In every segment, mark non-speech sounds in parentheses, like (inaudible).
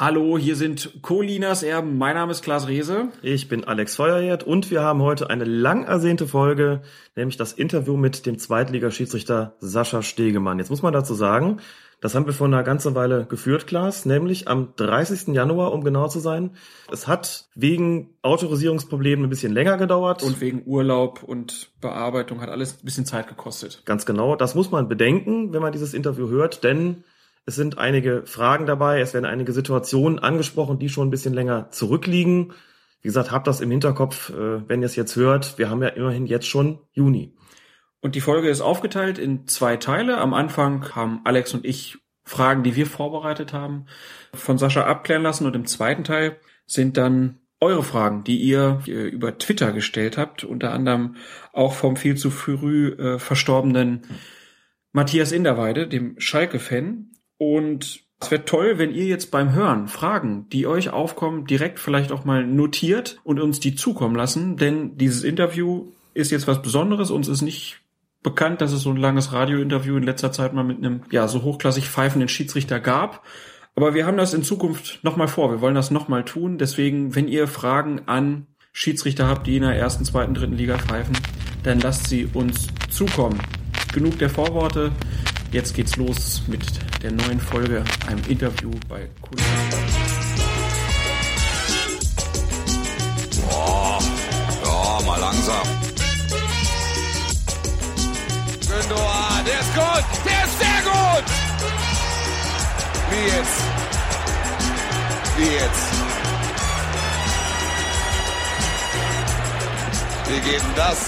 Hallo, hier sind Colinas Erben. Mein Name ist Klaas Rehse. Ich bin Alex Feuerherd und wir haben heute eine lang ersehnte Folge, nämlich das Interview mit dem Zweitligaschiedsrichter Sascha Stegemann. Jetzt muss man dazu sagen, das haben wir vor einer ganzen Weile geführt, Klaas, nämlich am 30. Januar, um genau zu sein. Es hat wegen Autorisierungsproblemen ein bisschen länger gedauert. Und wegen Urlaub und Bearbeitung hat alles ein bisschen Zeit gekostet. Ganz genau. Das muss man bedenken, wenn man dieses Interview hört, denn es sind einige Fragen dabei, es werden einige Situationen angesprochen, die schon ein bisschen länger zurückliegen. Wie gesagt, habt das im Hinterkopf, äh, wenn ihr es jetzt hört. Wir haben ja immerhin jetzt schon Juni. Und die Folge ist aufgeteilt in zwei Teile. Am Anfang haben Alex und ich Fragen, die wir vorbereitet haben, von Sascha abklären lassen. Und im zweiten Teil sind dann eure Fragen, die ihr über Twitter gestellt habt, unter anderem auch vom viel zu früh äh, verstorbenen Matthias Inderweide, dem Schalke-Fan. Und es wäre toll, wenn ihr jetzt beim Hören Fragen, die euch aufkommen, direkt vielleicht auch mal notiert und uns die zukommen lassen, denn dieses Interview ist jetzt was Besonderes. Uns ist nicht bekannt, dass es so ein langes Radiointerview in letzter Zeit mal mit einem, ja, so hochklassig pfeifenden Schiedsrichter gab. Aber wir haben das in Zukunft nochmal vor. Wir wollen das nochmal tun. Deswegen, wenn ihr Fragen an Schiedsrichter habt, die in der ersten, zweiten, dritten Liga pfeifen, dann lasst sie uns zukommen. Genug der Vorworte. Jetzt geht's los mit der neuen Folge, einem Interview bei Cool. Boah, ja, mal langsam. Gündogan, der ist gut, der ist sehr gut. Wie jetzt? Wie jetzt? Wir geben das.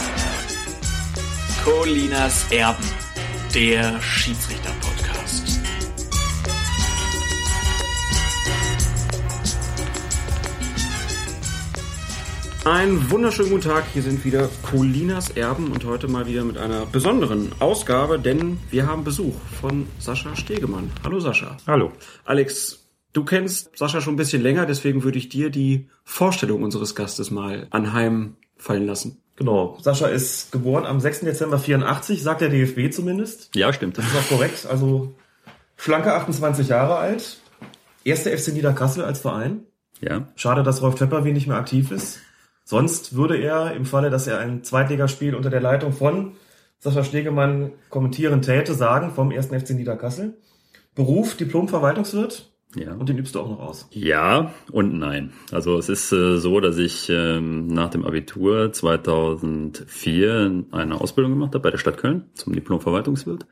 Colinas Erben der Schiedsrichter-Podcast. Einen wunderschönen guten Tag, hier sind wieder Colinas Erben und heute mal wieder mit einer besonderen Ausgabe, denn wir haben Besuch von Sascha Stegemann. Hallo Sascha. Hallo. Alex, du kennst Sascha schon ein bisschen länger, deswegen würde ich dir die Vorstellung unseres Gastes mal anheimfallen lassen. Genau. Sascha ist geboren am 6. Dezember 84, sagt der DFB zumindest. Ja, stimmt. Das ist auch korrekt. Also schlanke 28 Jahre alt. Erste FC Niederkassel als Verein. Ja. Schade, dass Rolf Töpper nicht mehr aktiv ist. Sonst würde er im Falle, dass er ein Zweitligaspiel unter der Leitung von Sascha Stegemann kommentieren täte, sagen vom ersten FC Niederkassel. Beruf Diplom-Verwaltungswirt, ja. Und den übst du auch noch aus? Ja und nein. Also es ist äh, so, dass ich ähm, nach dem Abitur 2004 eine Ausbildung gemacht habe bei der Stadt Köln zum Diplom-Verwaltungswirt.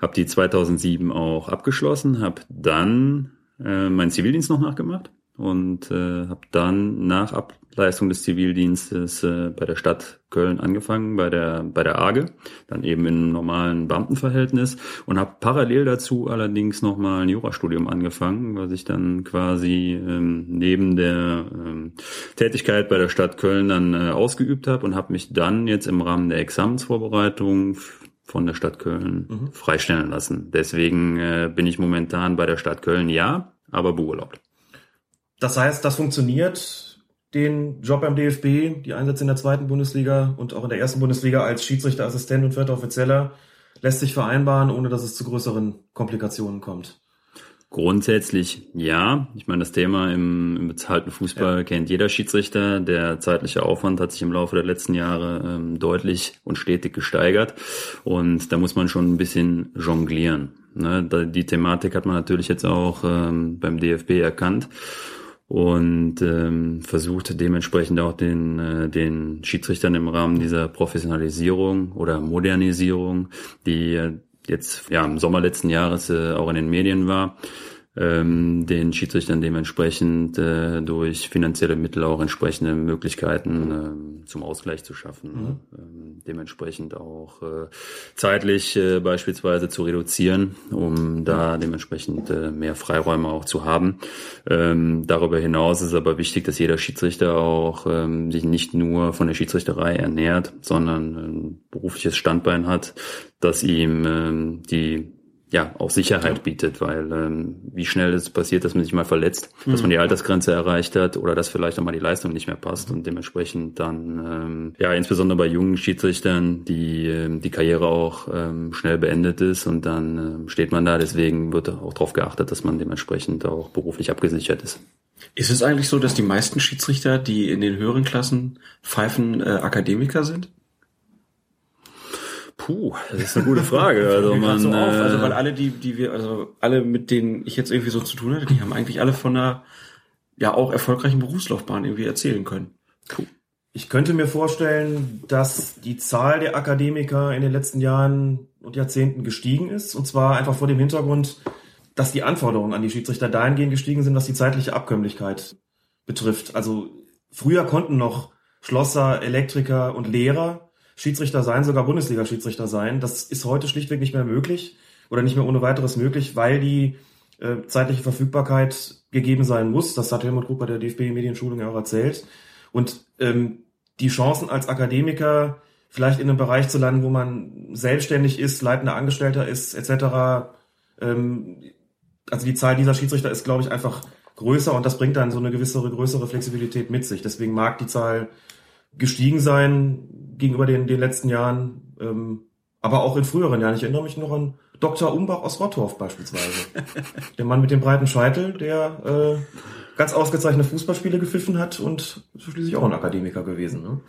Habe die 2007 auch abgeschlossen, habe dann äh, meinen Zivildienst noch nachgemacht und äh, habe dann nach Ableistung des Zivildienstes äh, bei der Stadt Köln angefangen, bei der bei der AGE, dann eben im normalen Beamtenverhältnis und habe parallel dazu allerdings nochmal ein Jurastudium angefangen, was ich dann quasi ähm, neben der ähm, Tätigkeit bei der Stadt Köln dann äh, ausgeübt habe und habe mich dann jetzt im Rahmen der Examensvorbereitung von der Stadt Köln mhm. freistellen lassen. Deswegen äh, bin ich momentan bei der Stadt Köln ja, aber beurlaubt. Das heißt, das funktioniert, den Job beim DFB, die Einsätze in der zweiten Bundesliga und auch in der ersten Bundesliga als Schiedsrichterassistent und vierter Offizieller lässt sich vereinbaren, ohne dass es zu größeren Komplikationen kommt. Grundsätzlich ja. Ich meine, das Thema im, im bezahlten Fußball ja. kennt jeder Schiedsrichter. Der zeitliche Aufwand hat sich im Laufe der letzten Jahre ähm, deutlich und stetig gesteigert. Und da muss man schon ein bisschen jonglieren. Ne? Die Thematik hat man natürlich jetzt auch ähm, beim DFB erkannt und ähm, versucht dementsprechend auch den, äh, den Schiedsrichtern im Rahmen dieser Professionalisierung oder Modernisierung, die jetzt ja im Sommer letzten Jahres äh, auch in den Medien war, ähm, den Schiedsrichtern dementsprechend äh, durch finanzielle Mittel auch entsprechende Möglichkeiten äh, zum Ausgleich zu schaffen. Mhm. Ähm, dementsprechend auch äh, zeitlich äh, beispielsweise zu reduzieren, um da dementsprechend äh, mehr Freiräume auch zu haben. Ähm, darüber hinaus ist aber wichtig, dass jeder Schiedsrichter auch ähm, sich nicht nur von der Schiedsrichterei ernährt, sondern ein berufliches Standbein hat, dass ihm ähm, die ja auch Sicherheit bietet, weil ähm, wie schnell es passiert, dass man sich mal verletzt, dass man die Altersgrenze erreicht hat oder dass vielleicht auch mal die Leistung nicht mehr passt und dementsprechend dann ähm, ja insbesondere bei jungen Schiedsrichtern die ähm, die Karriere auch ähm, schnell beendet ist und dann ähm, steht man da. Deswegen wird auch darauf geachtet, dass man dementsprechend auch beruflich abgesichert ist. Ist es eigentlich so, dass die meisten Schiedsrichter, die in den höheren Klassen pfeifen, äh, Akademiker sind? Puh, das ist eine gute Frage. (laughs) Also man, so auf, also weil äh, alle, die, die wir, also alle, mit denen ich jetzt irgendwie so zu tun hatte, die haben eigentlich alle von einer ja auch erfolgreichen Berufslaufbahn irgendwie erzählen können. Ich könnte mir vorstellen, dass die Zahl der Akademiker in den letzten Jahren und Jahrzehnten gestiegen ist. Und zwar einfach vor dem Hintergrund, dass die Anforderungen an die Schiedsrichter dahingehend gestiegen sind, was die zeitliche Abkömmlichkeit betrifft. Also früher konnten noch Schlosser, Elektriker und Lehrer Schiedsrichter sein, sogar Bundesliga-Schiedsrichter sein. Das ist heute schlichtweg nicht mehr möglich oder nicht mehr ohne weiteres möglich, weil die äh, zeitliche Verfügbarkeit gegeben sein muss. Das hat Helmut Krug bei der DFB-Medienschulung ja auch erzählt. Und ähm, die Chancen als Akademiker vielleicht in einem Bereich zu landen, wo man selbstständig ist, leitender Angestellter ist, etc. Ähm, also die Zahl dieser Schiedsrichter ist, glaube ich, einfach größer und das bringt dann so eine gewisse größere Flexibilität mit sich. Deswegen mag die Zahl gestiegen sein gegenüber den, den letzten Jahren, ähm, aber auch in früheren Jahren. Ich erinnere mich noch an Dr. Umbach aus Rottorf beispielsweise. (laughs) der Mann mit dem breiten Scheitel, der äh, ganz ausgezeichnete Fußballspiele gepfiffen hat und schließlich auch ein Akademiker gewesen. Ne?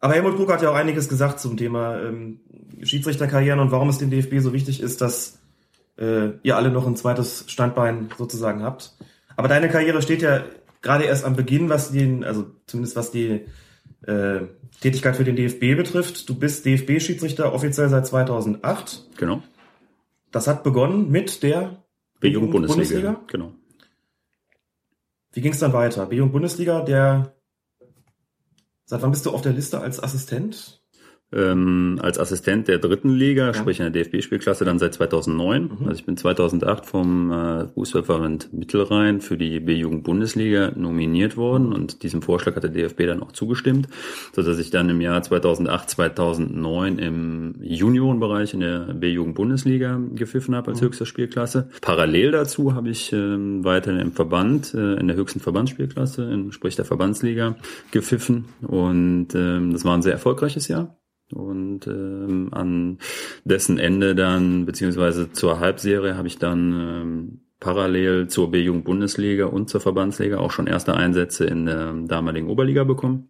Aber Helmut Krug hat ja auch einiges gesagt zum Thema ähm, Schiedsrichterkarrieren und warum es dem DFB so wichtig ist, dass äh, ihr alle noch ein zweites Standbein sozusagen habt. Aber deine Karriere steht ja gerade erst am Beginn, was den, also zumindest was die äh, Tätigkeit für den DFB betrifft. Du bist DFB-Schiedsrichter offiziell seit 2008. genau. Das hat begonnen mit der B-Jugend Bundesliga. Genau. Wie ging es dann weiter? B-Jugend Bundesliga, der Seit wann bist du auf der Liste als Assistent? Ähm, als Assistent der dritten Liga, sprich in der DFB-Spielklasse, dann seit 2009. Mhm. Also ich bin 2008 vom äh, Fußballverband Mittelrhein für die B-Jugend-Bundesliga nominiert worden und diesem Vorschlag hat der DFB dann auch zugestimmt, so dass ich dann im Jahr 2008, 2009 im Juniorenbereich in der B-Jugend-Bundesliga gepfiffen habe als Mhm. höchster Spielklasse. Parallel dazu habe ich ähm, weiterhin im Verband, äh, in der höchsten Verbandsspielklasse, in, sprich der Verbandsliga, gepfiffen und ähm, das war ein sehr erfolgreiches Jahr. Und ähm, an dessen Ende dann, beziehungsweise zur Halbserie, habe ich dann ähm, parallel zur B-Jugend-Bundesliga und zur Verbandsliga auch schon erste Einsätze in der damaligen Oberliga bekommen.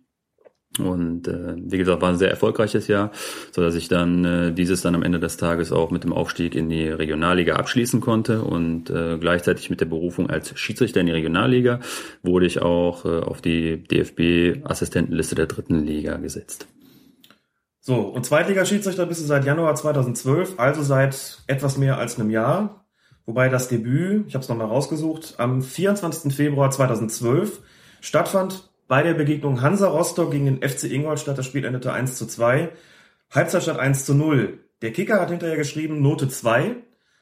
Und äh, wie gesagt, war ein sehr erfolgreiches Jahr, so dass ich dann äh, dieses dann am Ende des Tages auch mit dem Aufstieg in die Regionalliga abschließen konnte und äh, gleichzeitig mit der Berufung als Schiedsrichter in die Regionalliga wurde ich auch äh, auf die DFB-Assistentenliste der dritten Liga gesetzt. So, und Zweitligaschiedsrichter bist du seit Januar 2012, also seit etwas mehr als einem Jahr. Wobei das Debüt, ich habe es nochmal rausgesucht, am 24. Februar 2012 stattfand bei der Begegnung Hansa Rostock gegen den FC Ingolstadt. Das Spiel endete 1 zu 2. Halbzeit stand 1 zu 0. Der Kicker hat hinterher geschrieben, Note 2.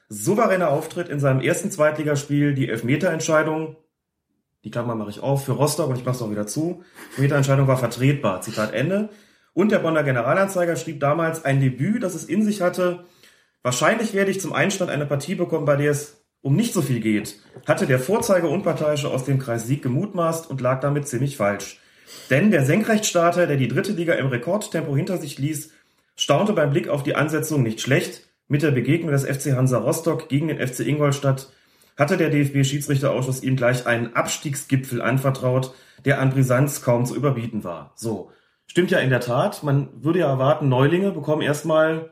Souveräner Auftritt in seinem ersten Zweitligaspiel, die Elfmeterentscheidung. Die Klammer mache ich auf für Rostock und ich mache es auch wieder zu. Elfmeterentscheidung war vertretbar. Zitat Ende. Und der Bonner Generalanzeiger schrieb damals ein Debüt, das es in sich hatte. Wahrscheinlich werde ich zum Einstand eine Partie bekommen, bei der es um nicht so viel geht, hatte der Vorzeige-Unparteiische aus dem Kreis Sieg gemutmaßt und lag damit ziemlich falsch. Denn der Senkrechtstarter, der die dritte Liga im Rekordtempo hinter sich ließ, staunte beim Blick auf die Ansetzung nicht schlecht. Mit der Begegnung des FC Hansa Rostock gegen den FC Ingolstadt hatte der DFB-Schiedsrichterausschuss ihm gleich einen Abstiegsgipfel anvertraut, der an Brisanz kaum zu überbieten war. So. Stimmt ja in der Tat. Man würde ja erwarten, Neulinge bekommen erstmal,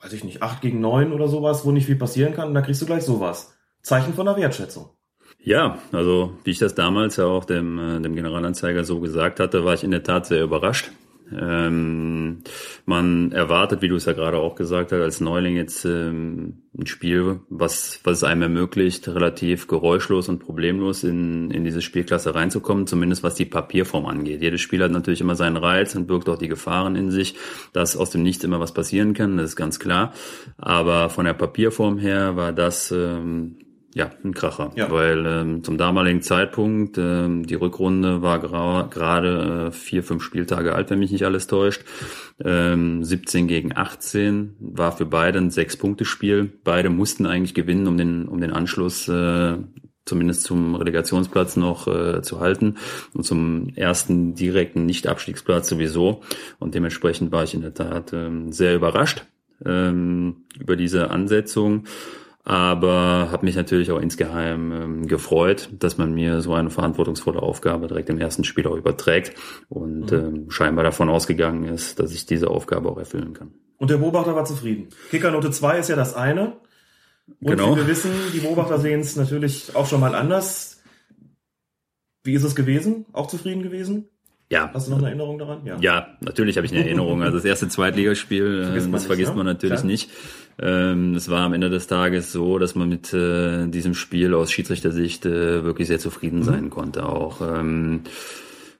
weiß ich nicht, acht gegen neun oder sowas, wo nicht viel passieren kann. Und da kriegst du gleich sowas. Zeichen von der Wertschätzung. Ja, also wie ich das damals ja auch dem, äh, dem Generalanzeiger so gesagt hatte, war ich in der Tat sehr überrascht. Ähm, man erwartet, wie du es ja gerade auch gesagt hast, als Neuling jetzt ähm, ein Spiel, was, was es einem ermöglicht, relativ geräuschlos und problemlos in, in diese Spielklasse reinzukommen, zumindest was die Papierform angeht. Jedes Spiel hat natürlich immer seinen Reiz und birgt auch die Gefahren in sich, dass aus dem Nichts immer was passieren kann, das ist ganz klar. Aber von der Papierform her war das ähm, Ja, ein Kracher. Ja. Weil ähm, zum damaligen Zeitpunkt, ähm, die Rückrunde war gerade äh, vier, fünf Spieltage alt, wenn mich nicht alles täuscht. Ähm, 17 gegen 18 war für beide ein Sechs-Punkte-Spiel. Beide mussten eigentlich gewinnen, um den, um den Anschluss äh, zumindest zum Relegationsplatz noch äh, zu halten und zum ersten direkten Nicht-Abstiegsplatz sowieso. Und dementsprechend war ich in der Tat ähm, sehr überrascht ähm, über diese Ansetzung aber habe mich natürlich auch insgeheim ähm, gefreut, dass man mir so eine verantwortungsvolle Aufgabe direkt im ersten Spiel auch überträgt und ähm, scheinbar davon ausgegangen ist, dass ich diese Aufgabe auch erfüllen kann. Und der Beobachter war zufrieden. Kickernote 2 ist ja das eine. Und Genau. wie wir wissen, die Beobachter sehen es natürlich auch schon mal anders. Wie ist es gewesen? Auch zufrieden gewesen? Ja, Hast du noch eine Erinnerung daran? Ja, natürlich habe ich eine Erinnerung. Also das erste Zweitligaspiel, äh, Vergisst man das nicht, vergisst ne? man natürlich Klar. nicht. Ähm, Es war am Ende des Tages so, dass man mit äh, diesem Spiel aus Schiedsrichtersicht äh, wirklich sehr Mhm. zufrieden sein konnte. Auch ähm,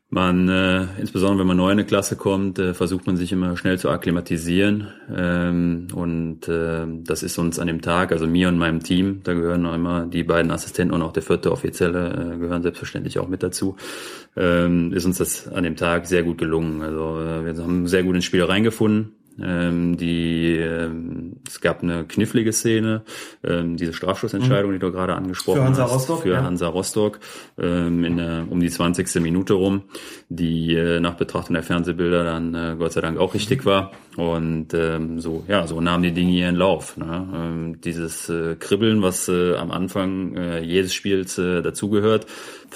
man, äh, insbesondere wenn man neu in eine Klasse kommt, äh, versucht man sich immer schnell zu akklimatisieren. Ähm, und äh, das ist uns an dem Tag, also mir und meinem Team, da gehören noch immer die beiden Assistenten und auch der vierte Offizielle äh, gehören selbstverständlich auch mit dazu, ähm, ist uns das an dem Tag sehr gut gelungen. Also äh, wir haben sehr gut ins Spiel reingefunden. Ähm, die, ähm, es gab eine knifflige Szene, ähm, diese Strafschussentscheidung, die du gerade angesprochen Für Hansa hast, Rostock, für ja. Hansa Rostock ähm, in der, um die 20. Minute rum, die äh, nach Betrachtung der Fernsehbilder dann äh, Gott sei Dank auch richtig war. Und ähm, so, ja, so nahmen die Dinge ihren Lauf. Ne? Ähm, dieses äh, Kribbeln, was äh, am Anfang äh, jedes Spiels äh, dazugehört,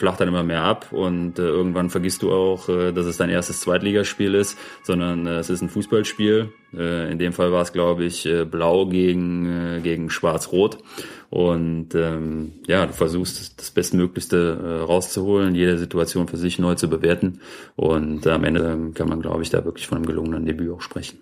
flacht dann immer mehr ab und äh, irgendwann vergisst du auch, äh, dass es dein erstes Zweitligaspiel ist, sondern äh, es ist ein Fußballspiel. Äh, in dem Fall war es, glaube ich, äh, blau gegen, äh, gegen schwarz-rot. Und ähm, ja, du versuchst das Bestmöglichste rauszuholen, jede Situation für sich neu zu bewerten. Und am Ende ähm, kann man, glaube ich, da wirklich von einem gelungenen Debüt auch sprechen.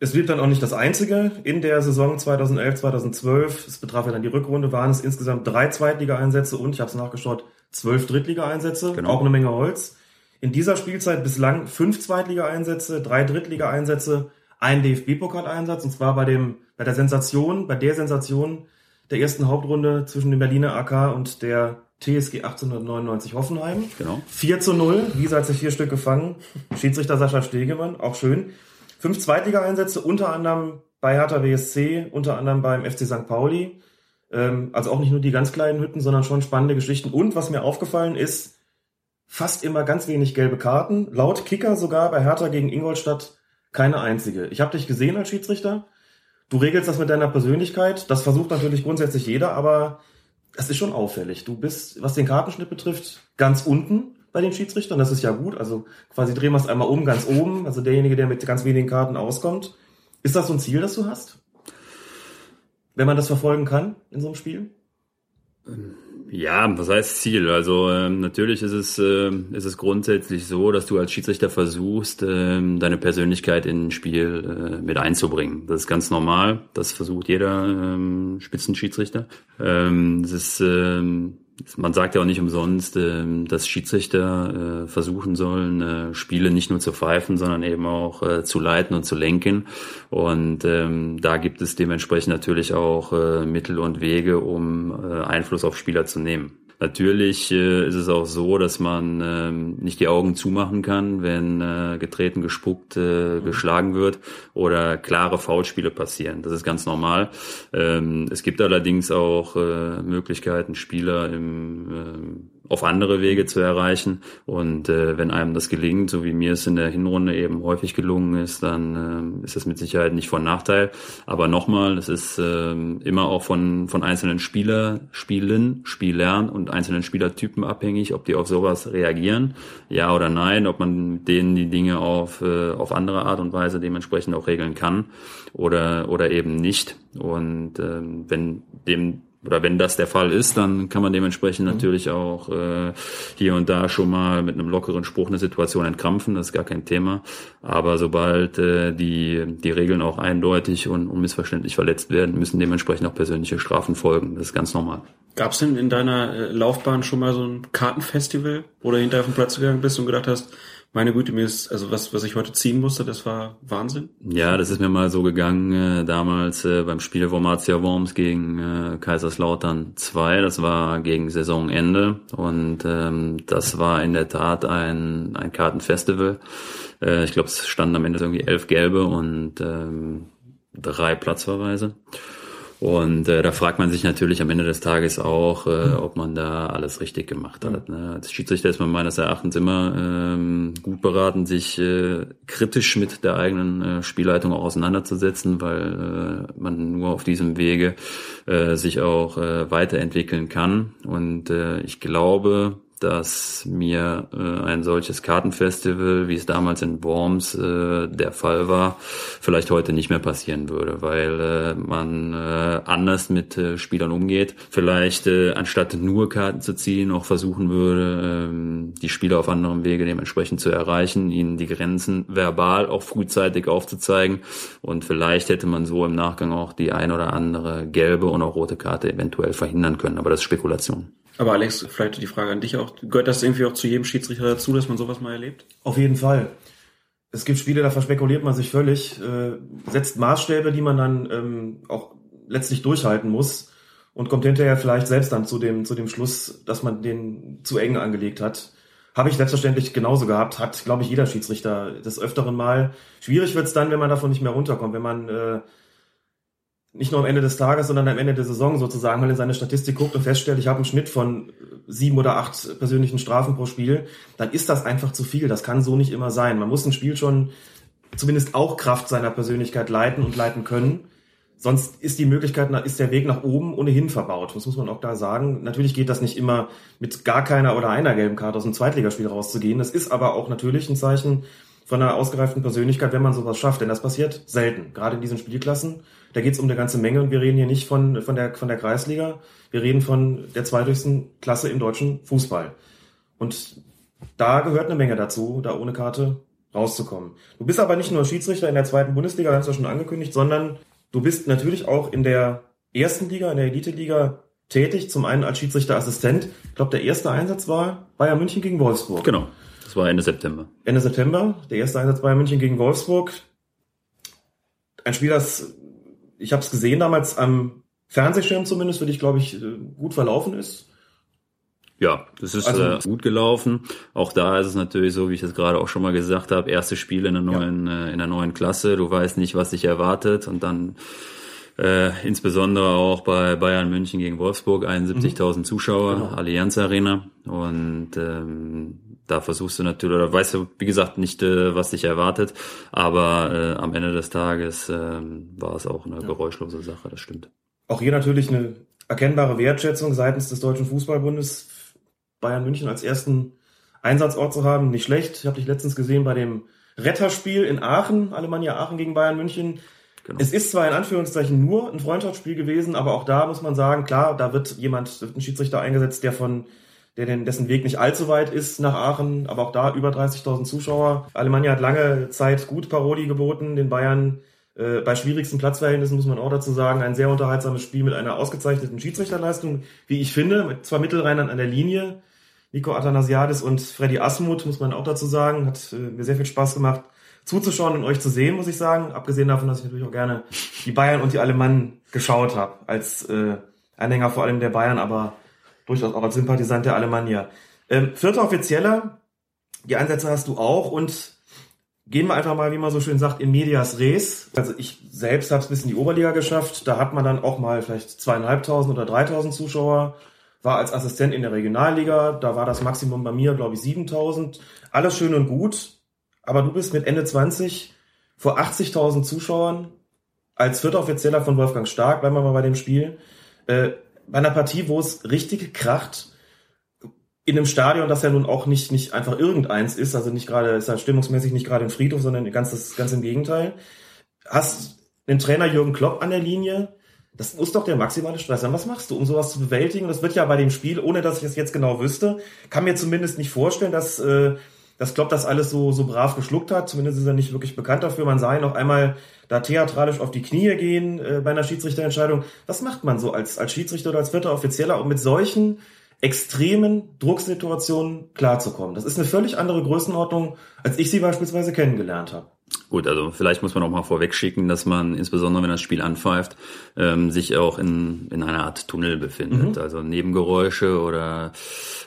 Es blieb dann auch nicht das einzige. In der Saison 2011, 2012, es betraf ja dann die Rückrunde, waren es insgesamt drei Zweitligaeinsätze und, ich habe es nachgeschaut, zwölf Drittligaeinsätze, Genau. auch eine Menge Holz. In dieser Spielzeit bislang fünf Zweitligaeinsätze, drei Drittligaeinsätze, ein DFB-Pokaleinsatz, und zwar bei dem, bei der Sensation, bei der Sensation der ersten Hauptrunde zwischen dem Berliner AK und der TSG 1899 Hoffenheim. Genau. 4 zu 0, Wiese hat sich vier Stück gefangen. Schiedsrichter Sascha Stegemann, auch schön. Fünf Zweitliga-Einsätze, unter anderem bei Hertha BSC, unter anderem beim FC St. Pauli. Ähm, also auch nicht nur die ganz kleinen Hütten, sondern schon spannende Geschichten. Und was mir aufgefallen ist, fast immer ganz wenig gelbe Karten. Laut Kicker sogar bei Hertha gegen Ingolstadt keine einzige. Ich habe dich gesehen als Schiedsrichter. Du regelst das mit deiner Persönlichkeit. Das versucht natürlich grundsätzlich jeder, aber es ist schon auffällig. Du bist, was den Kartenschnitt betrifft, ganz unten bei den Schiedsrichtern. Das ist ja gut. Also quasi drehen wir es einmal um, ganz oben. Also derjenige, der mit ganz wenigen Karten auskommt. Ist das so ein Ziel, das du hast? Wenn man das verfolgen kann in so einem Spiel? Ja, was heißt Ziel? Also ähm, natürlich ist es, ähm, ist es grundsätzlich so, dass du als Schiedsrichter versuchst, ähm, deine Persönlichkeit in ein Spiel äh, mit einzubringen. Das ist ganz normal. Das versucht jeder ähm, Spitzenschiedsrichter. Ähm, ist, man sagt ja auch nicht umsonst, ähm, dass Schiedsrichter äh, versuchen sollen, äh, Spiele nicht nur zu pfeifen, sondern eben auch äh, zu leiten und zu lenken. Und ähm, da gibt es dementsprechend natürlich auch Mittel und Wege, um Einfluss auf Spieler zu nehmen. Natürlich äh, ist es auch so, dass man ähm, nicht die Augen zumachen kann, wenn äh, getreten, gespuckt, äh, geschlagen wird oder klare Foulspiele passieren. Das ist ganz normal. Ähm, es gibt allerdings auch äh, Möglichkeiten, Spieler im, ähm, auf andere Wege zu erreichen. Und äh, wenn einem das gelingt, so wie mir es in der Hinrunde eben häufig gelungen ist, dann äh, ist das mit Sicherheit nicht von Nachteil. Aber nochmal, es ist äh, immer auch von, von einzelnen Spieler, Spielen, Spielern und einzelnen Spielertypen abhängig, ob die auf sowas reagieren, ja oder nein, ob man denen die Dinge auf, äh, auf andere Art und Weise dementsprechend auch regeln kann oder, oder eben nicht. Und ähm, wenn dem oder wenn das der Fall ist, dann kann man dementsprechend natürlich auch äh, hier und da schon mal mit einem lockeren Spruch eine Situation entkrampfen, das ist gar kein Thema. Aber sobald äh, die, die Regeln auch eindeutig und unmissverständlich verletzt werden, müssen dementsprechend auch persönliche Strafen folgen. Das ist ganz normal. Gab's denn in deiner äh, Laufbahn schon mal so ein Kartenfestival, wo du hinterher auf den Platz gegangen bist und gedacht hast, meine Güte, mir ist, also was, was ich heute ziehen musste, das war Wahnsinn. Ja, das ist mir mal so gegangen äh, damals äh, beim Spiel Wormatia Worms gegen äh, Kaiserslautern 2. Das war gegen Saisonende und ähm, das war in der Tat ein, ein Kartenfestival. Äh, ich glaube, es standen am Ende irgendwie elf gelbe und ähm, drei Platzverweise. Und äh, da fragt man sich natürlich am Ende des Tages auch, äh, ob man da alles richtig gemacht hat. Ne? Als Schiedsrichter ist man meines Erachtens immer ähm, gut beraten, sich äh, kritisch mit der eigenen äh, Spielleitung auch auseinanderzusetzen, weil äh, man nur auf diesem Wege äh, sich auch äh, weiterentwickeln kann. Und äh, ich glaube, dass mir äh, ein solches Kartenfestival, wie es damals in Worms äh, der Fall war, vielleicht heute nicht mehr passieren würde, weil äh, man äh, anders mit äh, Spielern umgeht. Vielleicht äh, anstatt nur Karten zu ziehen, auch versuchen würde, äh, die Spieler auf anderem Wege dementsprechend zu erreichen, ihnen die Grenzen verbal auch frühzeitig aufzuzeigen und vielleicht hätte man so im Nachgang auch die ein oder andere gelbe und auch rote Karte eventuell verhindern können, aber das ist Spekulation. Aber Alex, vielleicht die Frage an dich auch. Gehört das irgendwie auch zu jedem Schiedsrichter dazu, dass man sowas mal erlebt? Auf jeden Fall. Es gibt Spiele, da verspekuliert man sich völlig, äh, setzt Maßstäbe, die man dann ähm, auch letztlich durchhalten muss und kommt hinterher vielleicht selbst dann zu dem, zu dem Schluss, dass man den zu eng angelegt hat. Habe ich selbstverständlich genauso gehabt, hat, glaube ich, jeder Schiedsrichter des Öfteren mal. Schwierig wird's dann, wenn man davon nicht mehr runterkommt, wenn man äh, nicht nur am Ende des Tages, sondern am Ende der Saison sozusagen mal in seine Statistik guckt und feststellt, ich habe einen Schnitt von sieben oder acht persönlichen Strafen pro Spiel, dann ist das einfach zu viel. Das kann so nicht immer sein. Man muss ein Spiel schon zumindest auch Kraft seiner Persönlichkeit leiten und leiten können. Sonst ist die Möglichkeit, ist der Weg nach oben ohnehin verbaut. Das muss man auch da sagen. Natürlich geht das nicht immer mit gar keiner oder einer gelben Karte aus dem Zweitligaspiel rauszugehen. Das ist aber auch natürlich ein Zeichen von einer ausgereiften Persönlichkeit, wenn man sowas schafft. Denn das passiert selten, gerade in diesen Spielklassen. Da geht es um eine ganze Menge und wir reden hier nicht von, von, der, von der Kreisliga, wir reden von der zweithöchsten Klasse im deutschen Fußball. Und da gehört eine Menge dazu, da ohne Karte rauszukommen. Du bist aber nicht nur Schiedsrichter in der zweiten Bundesliga, das hast du ja schon angekündigt, sondern du bist natürlich auch in der ersten Liga, in der Elite-Liga tätig, zum einen als Schiedsrichterassistent. Ich glaube, der erste Einsatz war Bayern München gegen Wolfsburg. Genau, das war Ende September. Ende September, der erste Einsatz Bayern München gegen Wolfsburg. Ein Spiel, das ich habe es gesehen damals am Fernsehschirm zumindest, für dich, glaube ich, äh, gut verlaufen ist. Ja, das ist also, äh, gut gelaufen. Auch da ist es natürlich so, wie ich es gerade auch schon mal gesagt habe, erste Spiel in der neuen, ja. äh, in der neuen Klasse. Du weißt nicht, was dich erwartet und dann äh, insbesondere auch bei Bayern München gegen Wolfsburg 71.000 mhm. Zuschauer, genau. Allianz Arena und ähm, da versuchst du natürlich, oder weißt du, wie gesagt, nicht, äh, was dich erwartet, aber äh, am Ende des Tages äh, war es auch eine ja. geräuschlose Sache, das stimmt. Auch hier natürlich eine erkennbare Wertschätzung seitens des Deutschen Fußballbundes, Bayern München als ersten Einsatzort zu haben, nicht schlecht. Ich habe dich letztens gesehen bei dem Retterspiel in Aachen, Alemannia Aachen gegen Bayern München. Genau. Es ist zwar in Anführungszeichen nur ein Freundschaftsspiel gewesen, aber auch da muss man sagen, klar, da wird jemand, wird ein Schiedsrichter eingesetzt, der von der den, dessen Weg nicht allzu weit ist nach Aachen, aber auch da über 30.000 Zuschauer. Alemannia hat lange Zeit gut Paroli geboten, den Bayern äh, bei schwierigsten Platzverhältnissen muss man auch dazu sagen, ein sehr unterhaltsames Spiel mit einer ausgezeichneten Schiedsrichterleistung, wie ich finde, mit zwei Mittelrheinern an der Linie. Nico Athanasiadis und Freddy Asmuth, muss man auch dazu sagen, hat äh, mir sehr viel Spaß gemacht zuzuschauen und euch zu sehen, muss ich sagen. Abgesehen davon, dass ich natürlich auch gerne die Bayern und die Alemannen geschaut habe, als äh, Anhänger vor allem der Bayern, aber durchaus auch als Sympathisant der Alemannia. Ähm, vierter Offizieller, die Einsätze hast du auch und gehen wir einfach mal, wie man so schön sagt, in medias res. Also ich selbst habe es bis in die Oberliga geschafft. Da hat man dann auch mal vielleicht zweieinhalbtausend oder dreitausend Zuschauer. War als Assistent in der Regionalliga. Da war das Maximum bei mir, glaube ich, 7000. Alles schön und gut. Aber du bist mit Ende 20 vor 80.000 Zuschauern als vierter Offizieller von Wolfgang Stark, bleiben wir mal bei dem Spiel, äh, bei einer Partie, wo es richtig kracht, in einem Stadion, das ja nun auch nicht, nicht einfach irgendeins ist, also nicht gerade, ist ja stimmungsmäßig nicht gerade ein Friedhof, sondern ganz, ganz im Gegenteil. Hast den Trainer Jürgen Klopp an der Linie, das muss doch der maximale Stress sein. Was machst du, um sowas zu bewältigen? Das wird ja bei dem Spiel, ohne dass ich es jetzt genau wüsste, kann mir zumindest nicht vorstellen, dass, äh, dass Klopp das alles so, so brav geschluckt hat. Zumindest ist er nicht wirklich bekannt dafür. Man sah ihn noch einmal da theatralisch auf die Knie gehen äh, bei einer Schiedsrichterentscheidung. Was macht man so als, als Schiedsrichter oder als vierter Offizieller, um mit solchen extremen Drucksituationen klarzukommen. Das ist eine völlig andere Größenordnung, als ich sie beispielsweise kennengelernt habe. Gut, also vielleicht muss man auch mal vorweg schicken, dass man insbesondere wenn das Spiel anpfeift, ähm, sich auch in, in einer Art Tunnel befindet. Mhm. Also Nebengeräusche oder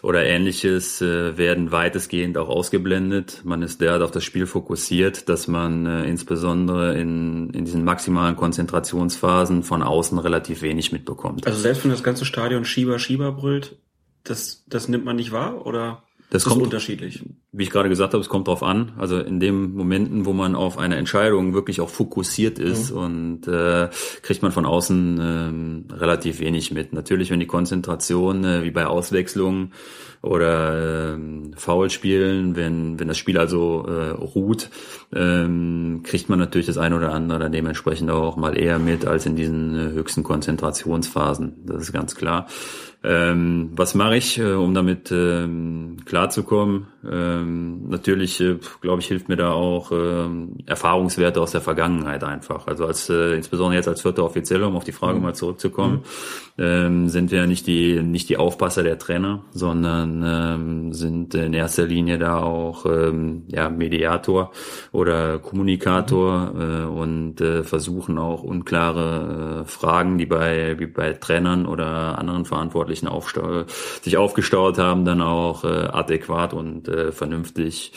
oder ähnliches äh, werden weitestgehend auch ausgeblendet. Man ist derart auf das Spiel fokussiert, dass man äh, insbesondere in, in diesen maximalen Konzentrationsphasen von außen relativ wenig mitbekommt. Also selbst wenn das ganze Stadion Schieber Schieber brüllt, das das nimmt man nicht wahr oder? Das, das kommt unterschiedlich. Wie ich gerade gesagt habe, es kommt drauf an. Also in den Momenten, wo man auf eine Entscheidung wirklich auch fokussiert ist mhm. und äh, kriegt man von außen ähm, relativ wenig mit. Natürlich, wenn die Konzentration äh, wie bei Auswechslungen oder äh, Foulspielen, wenn wenn das Spiel also äh, ruht, ähm, kriegt man natürlich das eine oder andere dann dementsprechend auch mal eher mit als in diesen äh, höchsten Konzentrationsphasen. Das ist ganz klar. Ähm, was mache ich, äh, um damit ähm, klarzukommen? Ähm, natürlich, äh, glaube ich, hilft mir da auch ähm, Erfahrungswerte aus der Vergangenheit einfach. Also als äh, insbesondere jetzt als vierter Offizieller, um auf die Frage mhm. mal zurückzukommen, mhm. ähm, sind wir nicht die nicht die Aufpasser der Trainer, sondern ähm, sind in erster Linie da auch ähm, ja Mediator oder Kommunikator mhm. äh, und äh, versuchen auch unklare äh, Fragen, die bei wie bei Trainern oder anderen Verantwortlichen aufstau sich aufgestaut haben, dann auch äh, adäquat und äh, vernünftig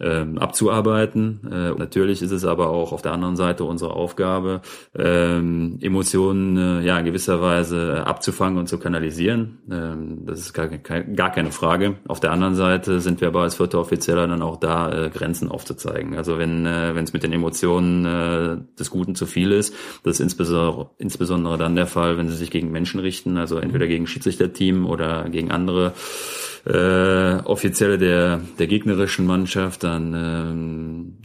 ähm, abzuarbeiten. Äh, natürlich ist es aber auch auf der anderen Seite unsere Aufgabe, ähm, Emotionen äh, ja in gewisser Weise abzufangen und zu kanalisieren. Ähm, das ist gar, gar keine Frage. Auf der anderen Seite sind wir aber als vierter Offizieller dann auch da, äh, Grenzen aufzuzeigen. Also wenn äh, es mit den Emotionen äh, des Guten zu viel ist, das ist insbesondere, insbesondere dann der Fall, wenn sie sich gegen Menschen richten, also entweder gegen Schiedsrichterteam oder gegen andere äh, Offizielle der, der gegnerischen Mannschaft, dann ähm,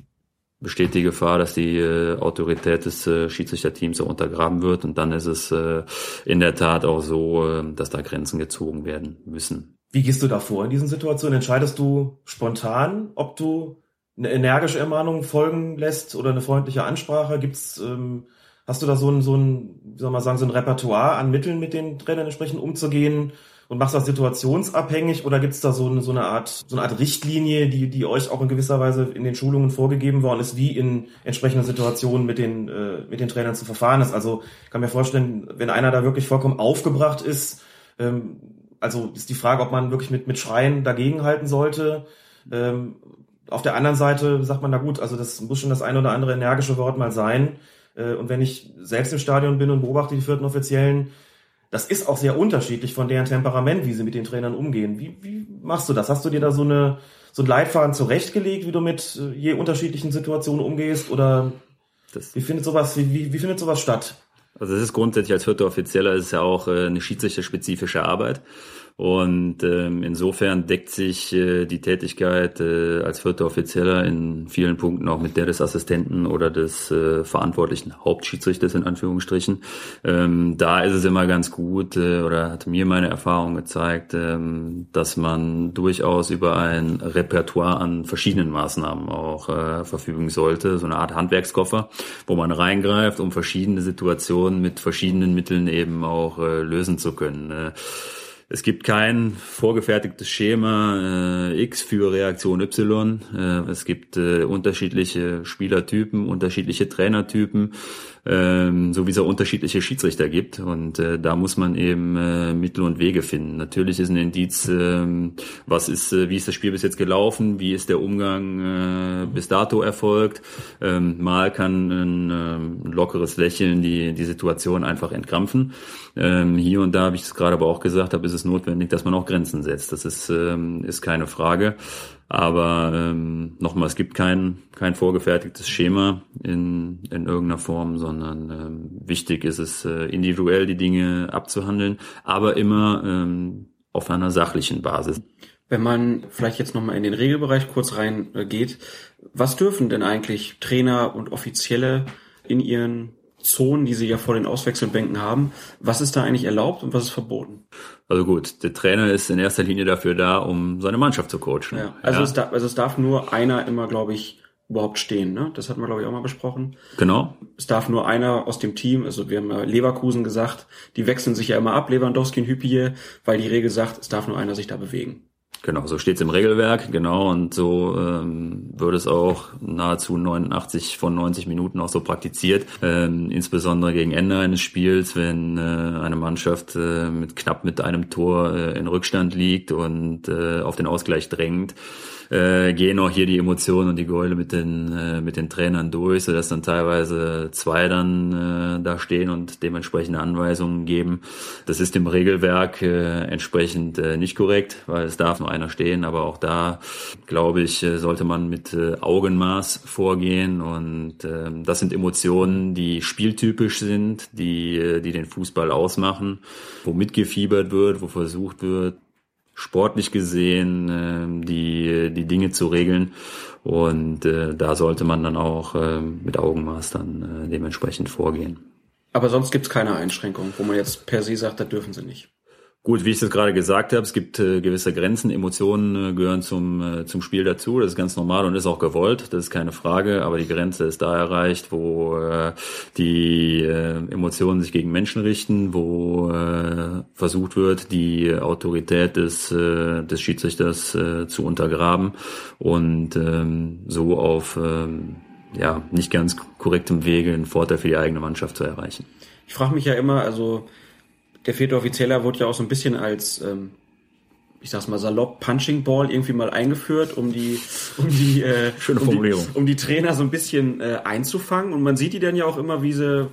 besteht die Gefahr, dass die äh, Autorität des äh, Schiedsrichterteams so untergraben wird. Und dann ist es äh, in der Tat auch so, äh, dass da Grenzen gezogen werden müssen. Wie gehst du da vor in diesen Situationen? Entscheidest du spontan, ob du eine energische Ermahnung folgen lässt oder eine freundliche Ansprache? Gibt's, ähm, hast du da so ein, so ein, wie soll man sagen, so ein Repertoire an Mitteln, mit den Trainern entsprechend umzugehen? Und machst das situationsabhängig oder gibt es da so eine, so eine Art so eine Art Richtlinie, die die euch auch in gewisser Weise in den Schulungen vorgegeben worden ist, wie in entsprechenden Situationen mit den äh, mit den Trainern zu verfahren ist? Also kann mir vorstellen, wenn einer da wirklich vollkommen aufgebracht ist, ähm, also ist die Frage, ob man wirklich mit mit Schreien dagegenhalten sollte. Ähm, auf der anderen Seite sagt man, na gut, also das muss schon das ein oder andere energische Wort mal sein. Äh, und wenn ich selbst im Stadion bin und beobachte die vierten Offiziellen, das ist auch sehr unterschiedlich von deren Temperament, wie sie mit den Trainern umgehen. Wie, wie machst du das? Hast du dir da so eine so ein Leitfaden zurechtgelegt, wie du mit äh, je unterschiedlichen Situationen umgehst? Oder das wie findet sowas, wie, wie, wie findet sowas statt? Also es ist grundsätzlich als vierter Offizieller ist ja auch äh, eine schiedsrichterspezifische Arbeit. Und ähm, insofern deckt sich äh, die Tätigkeit äh, als vierter Offizieller in vielen Punkten auch mit der des Assistenten oder des äh, verantwortlichen Hauptschiedsrichters in Anführungsstrichen. Ähm, da ist es immer ganz gut äh, oder hat mir meine Erfahrung gezeigt, ähm, dass man durchaus über ein Repertoire an verschiedenen Maßnahmen auch äh, verfügen sollte, so eine Art Handwerkskoffer, wo man reingreift, um verschiedene Situationen mit verschiedenen Mitteln eben auch äh, lösen zu können. Äh, es gibt kein vorgefertigtes Schema äh, X für Reaktion Y. Äh, es gibt äh, unterschiedliche Spielertypen, unterschiedliche Trainertypen ähm, so wie es auch unterschiedliche Schiedsrichter gibt. Und äh, da muss man eben äh, Mittel und Wege finden. Natürlich ist ein Indiz, äh, was ist, äh, wie ist das Spiel bis jetzt gelaufen, wie ist der Umgang äh, bis dato erfolgt. Ähm, mal kann ein äh, lockeres Lächeln die, die Situation einfach entkrampfen. Ähm, hier und da habe ich es gerade aber auch gesagt, habe ist es notwendig, dass man auch Grenzen setzt. Das ist, ähm, ist keine Frage. Aber ähm, nochmal, es gibt kein, kein vorgefertigtes Schema in, in irgendeiner Form, sondern ähm, wichtig ist es, äh, individuell die Dinge abzuhandeln, aber immer ähm, auf einer sachlichen Basis. Wenn man vielleicht jetzt nochmal in den Regelbereich kurz reingeht, was dürfen denn eigentlich Trainer und Offizielle in ihren Zonen, die sie ja vor den Auswechselbänken haben. Was ist da eigentlich erlaubt und was ist verboten? Also gut, der Trainer ist in erster Linie dafür da, um seine Mannschaft zu coachen. Ja, also, ja. Es, darf, also es darf nur einer immer, glaube ich, überhaupt stehen. Ne? Das hatten wir, glaube ich, auch mal besprochen. Genau. Es darf nur einer aus dem Team, also wir haben ja Leverkusen gesagt, die wechseln sich ja immer ab, Lewandowski und Hüppier, weil die Regel sagt, es darf nur einer sich da bewegen. Genau, so steht's im Regelwerk, genau, und so ähm, wird es auch nahezu 89 von 90 Minuten auch so praktiziert, ähm, insbesondere gegen Ende eines Spiels, wenn äh, eine Mannschaft äh, mit knapp mit einem Tor äh, in Rückstand liegt und äh, auf den Ausgleich drängt äh, gehen auch hier die Emotionen und die Geule mit den äh, mit den Trainern durch, sodass dann teilweise zwei dann äh, da stehen und dementsprechende Anweisungen geben. Das ist im Regelwerk äh, entsprechend äh, nicht korrekt, weil es darf nur einer stehen, aber auch da glaube ich äh, sollte man mit äh, Augenmaß vorgehen und äh, das sind Emotionen, die spieltypisch sind, die äh, die den Fußball ausmachen, wo mitgefiebert wird, wo versucht wird sportlich gesehen äh, die, die Dinge zu regeln. Und da sollte man dann auch äh, mit Augenmaß dann dementsprechend vorgehen. Aber sonst gibt's keine Einschränkungen, wo man jetzt per se sagt, da dürfen sie nicht. Gut, wie ich das gerade gesagt habe, es gibt äh, gewisse Grenzen. Emotionen äh, gehören zum, äh, zum Spiel dazu. Das ist ganz normal und ist auch gewollt. Das ist keine Frage. Aber die Grenze ist da erreicht, wo äh, die äh, Emotionen sich gegen Menschen richten, wo äh, versucht wird, die Autorität des, äh, des Schiedsrichters äh, zu untergraben und ähm, so auf ähm, ja, nicht ganz korrektem Wege einen Vorteil für die eigene Mannschaft zu erreichen. Ich frage mich ja immer, also der vierte Offizieller wurde ja auch so ein bisschen als, ähm, ich sag's mal salopp, Punching Ball irgendwie mal eingeführt, um die, (laughs) um die, äh, Schöne um Formulierung. Die, um die Trainer so ein bisschen äh, einzufangen. Und man sieht die dann ja auch immer, wie sie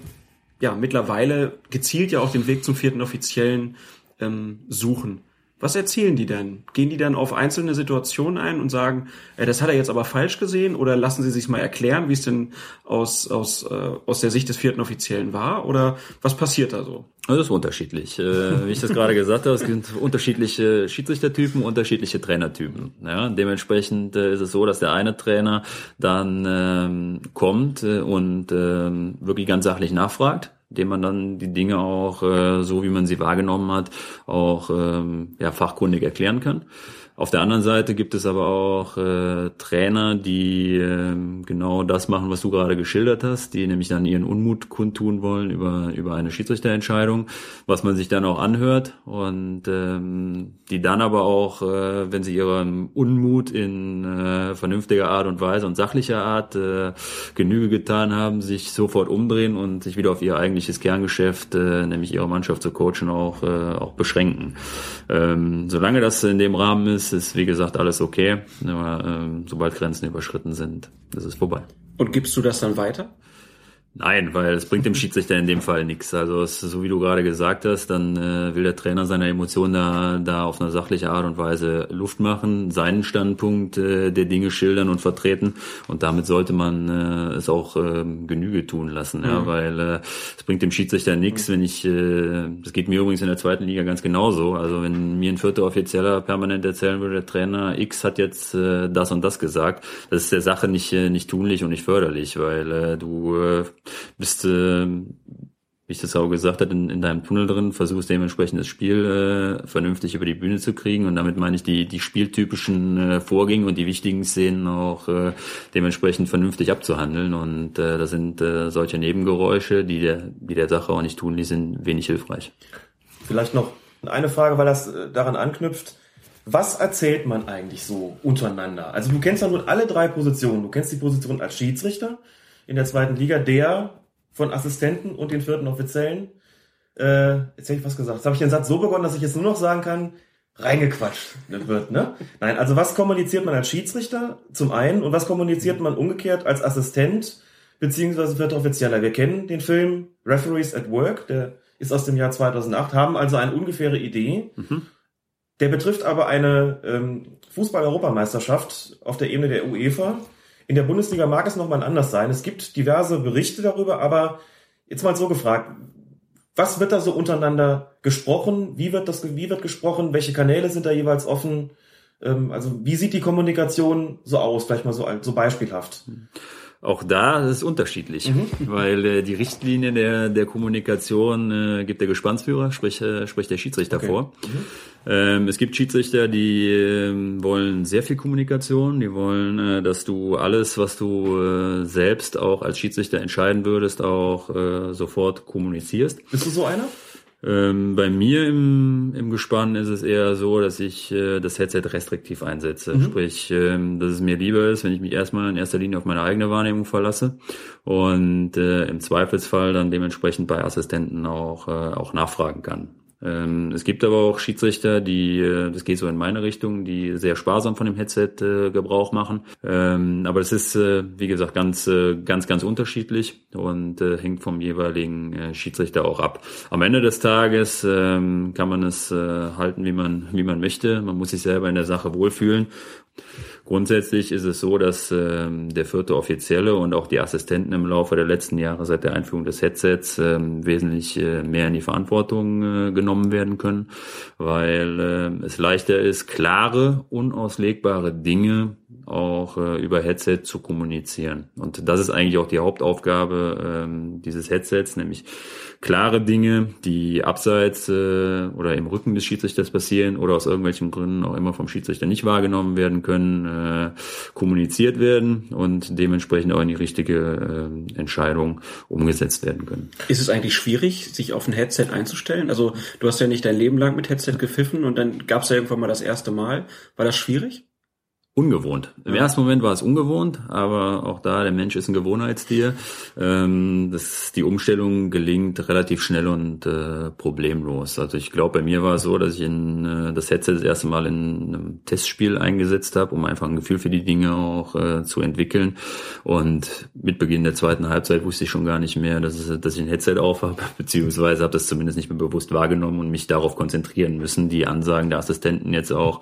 ja mittlerweile gezielt ja auch den Weg zum vierten Offiziellen ähm, suchen. Was erzählen die denn? Gehen die dann auf einzelne Situationen ein und sagen, äh, das hat er jetzt aber falsch gesehen? Oder lassen sie sich mal erklären, wie es denn aus, aus, äh, aus der Sicht des vierten Offiziellen war? Oder was passiert da so? Also das ist unterschiedlich. Äh, wie ich das gerade gesagt habe, es sind unterschiedliche Schiedsrichtertypen, unterschiedliche Trainertypen. Ja, dementsprechend äh, ist es so, dass der eine Trainer dann ähm, kommt äh, und ähm, wirklich ganz sachlich nachfragt dem man dann die Dinge auch äh, so, wie man sie wahrgenommen hat, auch ähm, ja, fachkundig erklären kann. Auf der anderen Seite gibt es aber auch äh, Trainer, die äh, genau das machen, was du gerade geschildert hast, die nämlich dann ihren Unmut kundtun wollen über, über eine Schiedsrichterentscheidung, was man sich dann auch anhört und ähm, die dann aber auch, äh, wenn sie ihrem Unmut in äh, vernünftiger Art und Weise und sachlicher Art äh, Genüge getan haben, sich sofort umdrehen und sich wieder auf ihr eigentliches Kerngeschäft, äh, nämlich ihre Mannschaft zu coachen, auch, äh, auch beschränken. Ähm, solange das in dem Rahmen ist, ist wie gesagt alles okay. Aber ähm, sobald Grenzen überschritten sind, ist es vorbei. Und gibst du das dann weiter? Nein, weil es bringt dem (laughs) Schiedsrichter in dem Fall nichts. Also es, so wie du gerade gesagt hast, dann äh, will der Trainer seine Emotionen da, da auf eine sachliche Art und Weise Luft machen, seinen Standpunkt äh, der Dinge schildern und vertreten. Und damit sollte man äh, es auch äh, Genüge tun lassen, ja, Mhm. weil äh, es bringt dem Schiedsrichter nichts, wenn ich, äh, das geht mir übrigens in der zweiten Liga ganz genauso. Also wenn mir ein vierter Offizieller permanent erzählen würde, der Trainer X hat jetzt äh, das und das gesagt, das ist der Sache nicht, äh, nicht tunlich und nicht förderlich, weil äh, du äh, bist, äh, wie ich das auch gesagt habe, in, in deinem Tunnel drin, versuchst dementsprechend das Spiel äh, vernünftig über die Bühne zu kriegen und damit meine ich die, die spieltypischen äh, Vorgänge und die wichtigen Szenen auch äh, dementsprechend vernünftig abzuhandeln und äh, da sind äh, solche Nebengeräusche, die der, die der Sache auch nicht tunlich sind, wenig hilfreich. Vielleicht noch eine Frage, weil das äh, daran anknüpft. Was erzählt man eigentlich so untereinander? Also du kennst ja nun alle drei Positionen. Du kennst die Position als Schiedsrichter in der zweiten Liga, der von Assistenten und den vierten Offiziellen. Äh, jetzt hätte ich was gesagt. Jetzt habe ich den Satz so begonnen, dass ich jetzt nur noch sagen kann, reingequatscht wird, ne? Nein, also was kommuniziert man als Schiedsrichter zum einen und was kommuniziert man umgekehrt als Assistent beziehungsweise vierter Offizieller? Wir kennen den Film Referees at Work, der ist aus dem Jahr 2008, haben also eine ungefähre Idee. Der betrifft aber eine ähm, Fußball-Europameisterschaft auf der Ebene der UEFA. In der Bundesliga mag es nochmal anders sein. Es gibt diverse Berichte darüber, aber jetzt mal so gefragt, was wird da so untereinander gesprochen? Wie wird das, wie wird gesprochen? Welche Kanäle sind da jeweils offen? Ähm, also wie sieht die Kommunikation so aus? Vielleicht mal so, so beispielhaft. Auch da ist es unterschiedlich, weil äh, die Richtlinie der, der Kommunikation äh, gibt der Gespannsführer, sprich, äh, sprich der Schiedsrichter Okay. vor. Ähm, es gibt Schiedsrichter, die ähm, wollen sehr viel Kommunikation, die wollen, äh, dass du alles, was du äh, selbst auch als Schiedsrichter entscheiden würdest, auch äh, sofort kommunizierst. Bist du so einer? Ähm, bei mir im, im Gespann ist es eher so, dass ich äh, das Headset restriktiv einsetze. Sprich, ähm, dass es mir lieber ist, wenn ich mich erstmal in erster Linie auf meine eigene Wahrnehmung verlasse und äh, im Zweifelsfall dann dementsprechend bei Assistenten auch, äh, auch nachfragen kann. Ähm, es gibt aber auch Schiedsrichter, die, äh, das geht so in meine Richtung, die sehr sparsam von dem Headset äh, Gebrauch machen. Ähm, aber das ist, äh, wie gesagt, ganz, äh, ganz, ganz unterschiedlich und äh, hängt vom jeweiligen äh, Schiedsrichter auch ab. Am Ende des Tages ähm, kann man es halten, wie man, wie man möchte. Man muss sich selber in der Sache wohlfühlen. Grundsätzlich ist es so, dass ähm, der vierte Offizielle und auch die Assistenten im Laufe der letzten Jahre seit der Einführung des Headsets ähm, wesentlich äh, mehr in die Verantwortung äh, genommen werden können, weil äh, es leichter ist, klare, unauslegbare Dinge auch äh, über Headset zu kommunizieren. Und das ist eigentlich auch die Hauptaufgabe ähm, dieses Headsets, nämlich klare Dinge, die abseits äh, oder im Rücken des Schiedsrichters passieren oder aus irgendwelchen Gründen auch immer vom Schiedsrichter nicht wahrgenommen werden können, äh, kommuniziert werden und dementsprechend auch in die richtige äh, Entscheidung umgesetzt werden können. Ist es eigentlich schwierig, sich auf ein Headset einzustellen? Also du hast ja nicht dein Leben lang mit Headset gepfiffen und dann gab es ja irgendwann mal das erste Mal. War das schwierig? Ungewohnt. Im ersten Moment war es ungewohnt, aber auch da, der Mensch ist ein Gewohnheitstier. Ähm, das, die Umstellung gelingt relativ schnell und äh, problemlos. Also ich glaube, bei mir war es so, dass ich in, äh, das Headset das erste Mal in einem Testspiel eingesetzt habe, um einfach ein Gefühl für die Dinge auch äh, zu entwickeln. Und mit Beginn der zweiten Halbzeit wusste ich schon gar nicht mehr, dass, es, dass ich ein Headset auf habe, (laughs) beziehungsweise habe das zumindest nicht mehr bewusst wahrgenommen und mich darauf konzentrieren müssen, die Ansagen der Assistenten jetzt auch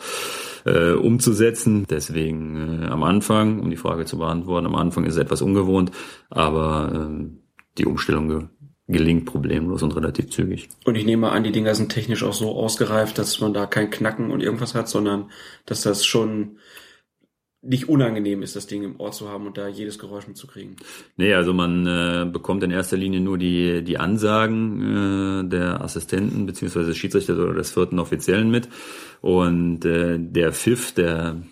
äh, umzusetzen. Deswegen äh, am Anfang, um die Frage zu beantworten, am Anfang ist es etwas ungewohnt, aber ähm, die Umstellung ge gelingt problemlos und relativ zügig. Und ich nehme an, die Dinger sind technisch auch so ausgereift, dass man da kein Knacken und irgendwas hat, sondern dass das schon nicht unangenehm ist, das Ding im Ohr zu haben und da jedes Geräusch mitzukriegen. Nee, also man äh, bekommt in erster Linie nur die, die Ansagen äh, der Assistenten beziehungsweise des Schiedsrichters oder des vierten Offiziellen mit. Und äh, der Pfiff, der, der,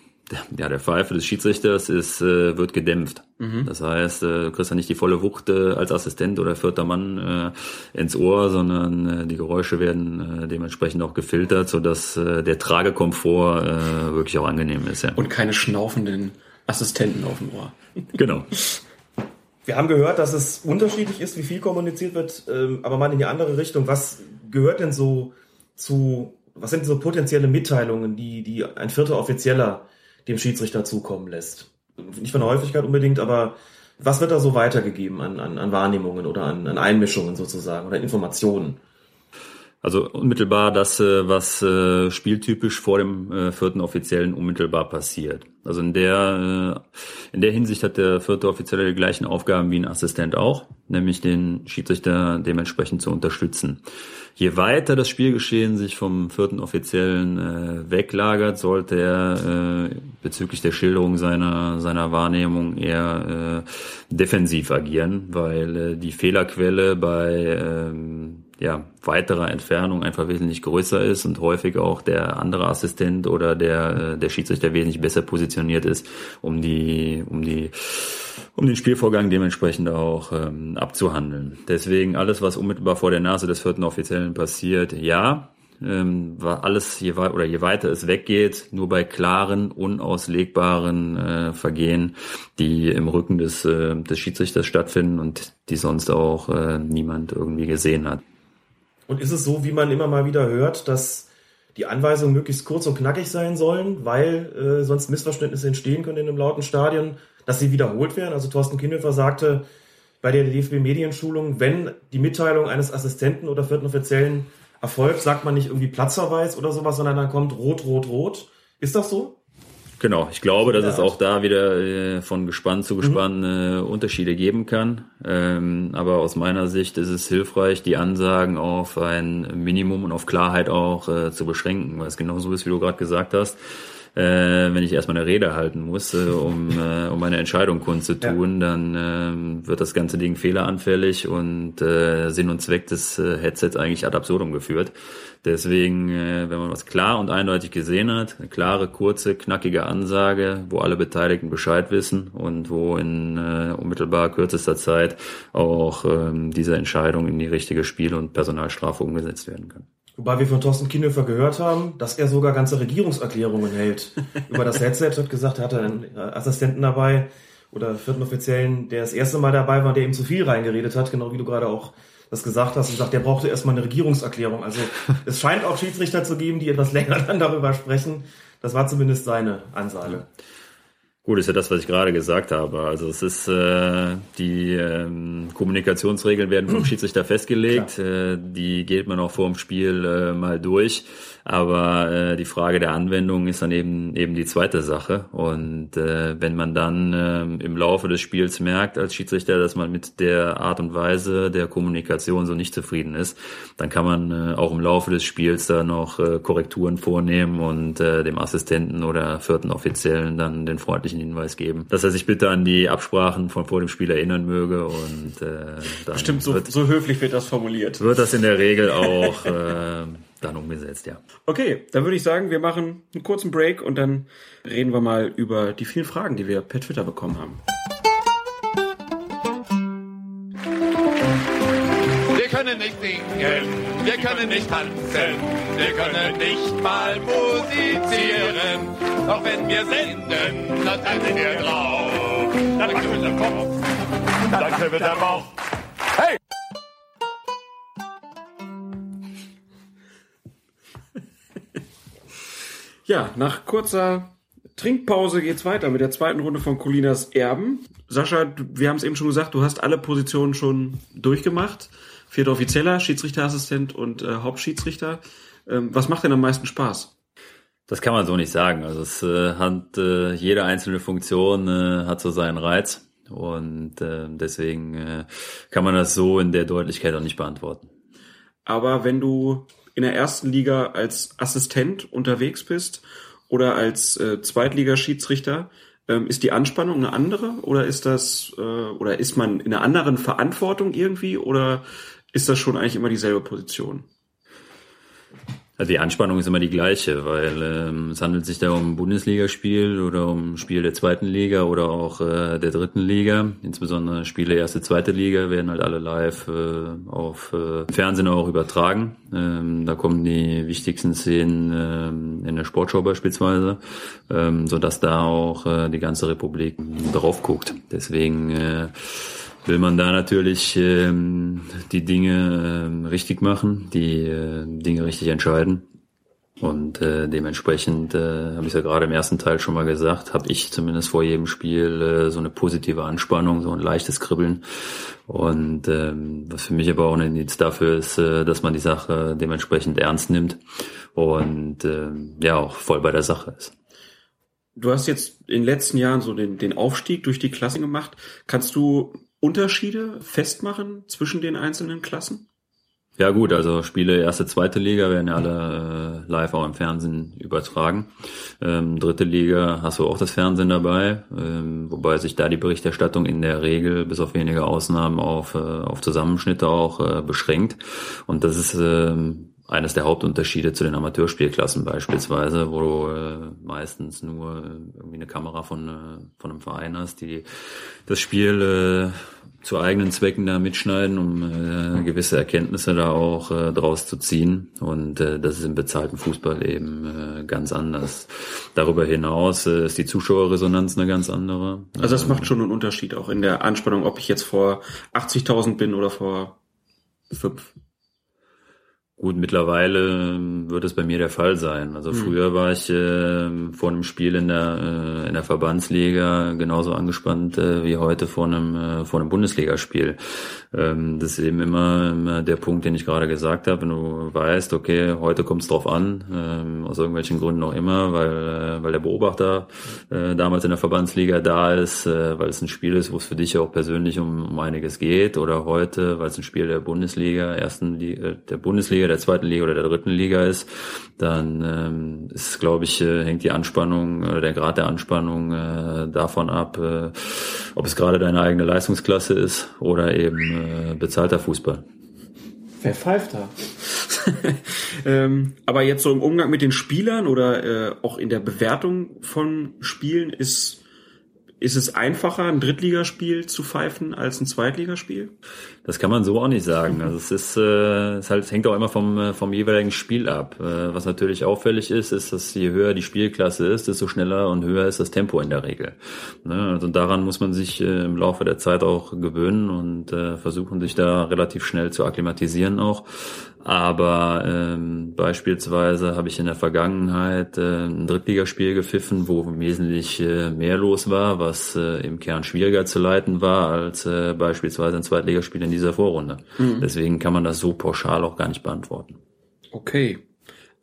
ja, der Pfeife des Schiedsrichters ist, äh, wird gedämpft. Das heißt, äh, du kriegst ja nicht die volle Wucht äh, als Assistent oder vierter Mann äh, ins Ohr, sondern äh, die Geräusche werden äh, dementsprechend auch gefiltert, sodass äh, der Tragekomfort äh, wirklich auch angenehm ist. Ja. Und keine schnaufenden Assistenten auf dem Ohr. (laughs) (laughs) Genau. Wir haben gehört, dass es unterschiedlich ist, wie viel kommuniziert wird, ähm, aber mal in die andere Richtung. Was gehört denn so zu, was sind so potenzielle Mitteilungen, die, die ein vierter Offizieller dem Schiedsrichter zukommen lässt? Nicht von der Häufigkeit unbedingt, aber was wird da so weitergegeben an, an, an Wahrnehmungen oder an, an Einmischungen sozusagen oder Informationen? Also unmittelbar das, äh, was äh, spieltypisch vor dem äh, vierten Offiziellen unmittelbar passiert. Also in der, in der Hinsicht hat der vierte Offizielle die gleichen Aufgaben wie ein Assistent auch, nämlich den Schiedsrichter dementsprechend zu unterstützen. Je weiter das Spielgeschehen sich vom vierten Offiziellen äh, weglagert, sollte er äh, bezüglich der Schilderung seiner, seiner Wahrnehmung eher äh, defensiv agieren, weil äh, die Fehlerquelle bei ähm, ja, weiterer Entfernung einfach wesentlich größer ist und häufig auch der andere Assistent oder der, äh, der Schiedsrichter wesentlich besser positioniert ist, um die, um die, um den Spielvorgang dementsprechend auch ähm, abzuhandeln. Deswegen alles, was unmittelbar vor der Nase des vierten Offiziellen passiert, ja, ähm, war alles je oder je weiter es weggeht, nur bei klaren, unauslegbaren äh, Vergehen, die im Rücken des, äh, des Schiedsrichters stattfinden und die sonst auch äh, niemand irgendwie gesehen hat. Und ist es so, wie man immer mal wieder hört, dass die Anweisungen möglichst kurz und knackig sein sollen, weil äh, sonst Missverständnisse entstehen können in einem lauten Stadion, dass sie wiederholt werden? Also Thorsten Kindelfer sagte bei der DFB-Medienschulung, wenn die Mitteilung eines Assistenten oder vierten Offiziellen erfolgt, sagt man nicht irgendwie Platzverweis oder sowas, sondern dann kommt rot, rot, rot. Ist das so? Genau, ich glaube, dass es auch da wieder äh, von Gespann zu Gespann äh, Unterschiede geben kann. Ähm, aber aus meiner Sicht ist es hilfreich, die Ansagen auf ein Minimum und auf Klarheit auch äh, zu beschränken, weil es genau so ist, wie du gerade gesagt hast. Äh, wenn ich erstmal eine Rede halten muss, äh, um, äh, um meine Entscheidung kundzutun, ja. dann äh, wird das ganze Ding fehleranfällig und äh, Sinn und Zweck des äh, Headsets eigentlich ad absurdum geführt. Deswegen, äh, wenn man was klar und eindeutig gesehen hat, eine klare, kurze, knackige Ansage, wo alle Beteiligten Bescheid wissen und wo in äh, unmittelbar kürzester Zeit auch ähm, diese Entscheidung in die richtige Spiel- und Personalstrafe umgesetzt werden kann. Wobei wir von Thorsten Kienhöfer gehört haben, dass er sogar ganze Regierungserklärungen hält. Über das Headset hat gesagt, er hatte einen Assistenten dabei oder vierten Offiziellen, der das erste Mal dabei war, der ihm zu viel reingeredet hat, genau wie du gerade auch das gesagt hast und sagt, der brauchte erstmal eine Regierungserklärung. Also es scheint auch Schiedsrichter zu geben, die etwas länger (laughs) dann darüber sprechen. Das war zumindest seine Ansage. Gut, ist ja das, was ich gerade gesagt habe. Also es ist äh, die ähm, Kommunikationsregeln werden vom (clears throat) Schiedsrichter festgelegt. Äh, die geht man auch vor dem Spiel äh, mal durch. Aber äh, die Frage der Anwendung ist dann eben eben die zweite Sache. Und äh, wenn man dann äh, im Laufe des Spiels merkt als Schiedsrichter, dass man mit der Art und Weise der Kommunikation so nicht zufrieden ist, dann kann man äh, auch im Laufe des Spiels da noch äh, Korrekturen vornehmen und äh, dem Assistenten oder vierten Offiziellen dann den freundlichen Hinweis geben, dass er sich bitte an die Absprachen von vor dem Spiel erinnern möge. Und äh, dann Stimmt, so, wird, so höflich wird das formuliert. Wird das in der Regel auch äh, dann umgesetzt, ja. Okay, dann würde ich sagen, wir machen einen kurzen Break und dann reden wir mal über die vielen Fragen, die wir per Twitter bekommen haben. Wir können nicht singen, wir können nicht tanzen, wir können nicht mal musizieren. Doch wenn wir senden, dann tanzen wir drauf. Dann kribbelt der Kopf dann kribbelt der Bauch. Ja, nach kurzer Trinkpause geht's weiter mit der zweiten Runde von Colinas Erben. Sascha, wir haben es eben schon gesagt, du hast alle Positionen schon durchgemacht. Vierter Offizieller, Schiedsrichterassistent und äh, Hauptschiedsrichter. Ähm, was macht denn am meisten Spaß? Das kann man so nicht sagen. Also es äh, hat äh, jede einzelne Funktion äh, hat so seinen Reiz und äh, deswegen äh, kann man das so in der Deutlichkeit auch nicht beantworten. Aber wenn du in der ersten Liga als Assistent unterwegs bist oder als äh, Zweitligaschiedsrichter, ähm, ist die Anspannung eine andere oder ist das äh, oder ist man in einer anderen Verantwortung irgendwie oder ist das schon eigentlich immer dieselbe Position? Also die Anspannung ist immer die gleiche, weil ähm, es handelt sich da um ein Bundesligaspiel oder um ein Spiel der zweiten Liga oder auch äh, der dritten Liga. Insbesondere Spiele erste, zweite Liga werden halt alle live äh, auf äh, Fernsehen auch übertragen. Ähm, da kommen die wichtigsten Szenen ähm, in der Sportschau beispielsweise, ähm, sodass da auch äh, die ganze Republik drauf guckt. Deswegen äh, will man da natürlich ähm, die Dinge ähm, richtig machen, die äh, Dinge richtig entscheiden. Und äh, dementsprechend, äh, habe ich ja gerade im ersten Teil schon mal gesagt, habe ich zumindest vor jedem Spiel äh, so eine positive Anspannung, so ein leichtes Kribbeln. Und ähm, was für mich aber auch ein Indiz dafür ist, äh, dass man die Sache dementsprechend ernst nimmt und äh, ja auch voll bei der Sache ist. Du hast jetzt in den letzten Jahren so den, den Aufstieg durch die Klassen gemacht. Kannst du Unterschiede festmachen zwischen den einzelnen Klassen? Ja gut, also Spiele erste, zweite Liga werden ja alle äh, live auch im Fernsehen übertragen. Ähm, dritte Liga hast du auch das Fernsehen dabei, ähm, wobei sich da die Berichterstattung in der Regel bis auf wenige Ausnahmen auf, äh, auf Zusammenschnitte auch äh, beschränkt. Und das ist ähm, eines der Hauptunterschiede zu den Amateurspielklassen beispielsweise, wo du äh, meistens nur äh, irgendwie eine Kamera von, äh, von einem Verein hast, die das Spiel äh, zu eigenen Zwecken da mitschneiden, um äh, gewisse Erkenntnisse da auch äh, draus zu ziehen. Und äh, das ist im bezahlten Fußball eben äh, ganz anders. Darüber hinaus äh, ist die Zuschauerresonanz eine ganz andere. Also das macht schon einen Unterschied auch in der Anspannung, ob ich jetzt vor 80.000 bin oder vor fünf. Gut, mittlerweile ähm, wird es bei mir der Fall sein. Also mhm. früher war ich äh, vor einem Spiel in der äh, in der Verbandsliga genauso angespannt äh, wie heute vor einem äh, vor einem Bundesligaspiel. Ähm, das ist eben immer, immer der Punkt, den ich gerade gesagt habe. Wenn du weißt, okay, heute kommt es drauf an, ähm, aus irgendwelchen Gründen auch immer, weil äh, weil der Beobachter äh, damals in der Verbandsliga da ist, äh, weil es ein Spiel ist, wo es für dich auch persönlich um, um einiges geht, oder heute, weil es ein Spiel der Bundesliga, ersten Liga, der Bundesliga Bundesliga, der zweiten Liga oder der dritten Liga ist, dann ähm, ist, glaube ich, äh, hängt die Anspannung oder der Grad der Anspannung äh, davon ab, äh, ob es gerade deine eigene Leistungsklasse ist oder eben äh, bezahlter Fußball. Wer pfeift da? (laughs) ähm, aber jetzt so im Umgang mit den Spielern oder äh, auch in der Bewertung von Spielen ist ist es einfacher, ein Drittligaspiel zu pfeifen als ein Zweitligaspiel? Das kann man so auch nicht sagen. Also es ist, äh, es halt, hängt auch immer vom, äh, vom jeweiligen Spiel ab. Äh, was natürlich auffällig ist, ist, dass je höher die Spielklasse ist, desto schneller und höher ist das Tempo in der Regel. Ne? Also daran muss man sich äh, im Laufe der Zeit auch gewöhnen und äh, versuchen, sich da relativ schnell zu akklimatisieren auch. Aber ähm, beispielsweise habe ich in der Vergangenheit äh, ein Drittligaspiel gepfiffen, wo wesentlich äh, mehr los war, was äh, im Kern schwieriger zu leiten war als äh, beispielsweise ein Zweitligaspiel in dieser Vorrunde. Mhm. Deswegen kann man das so pauschal auch gar nicht beantworten. Okay.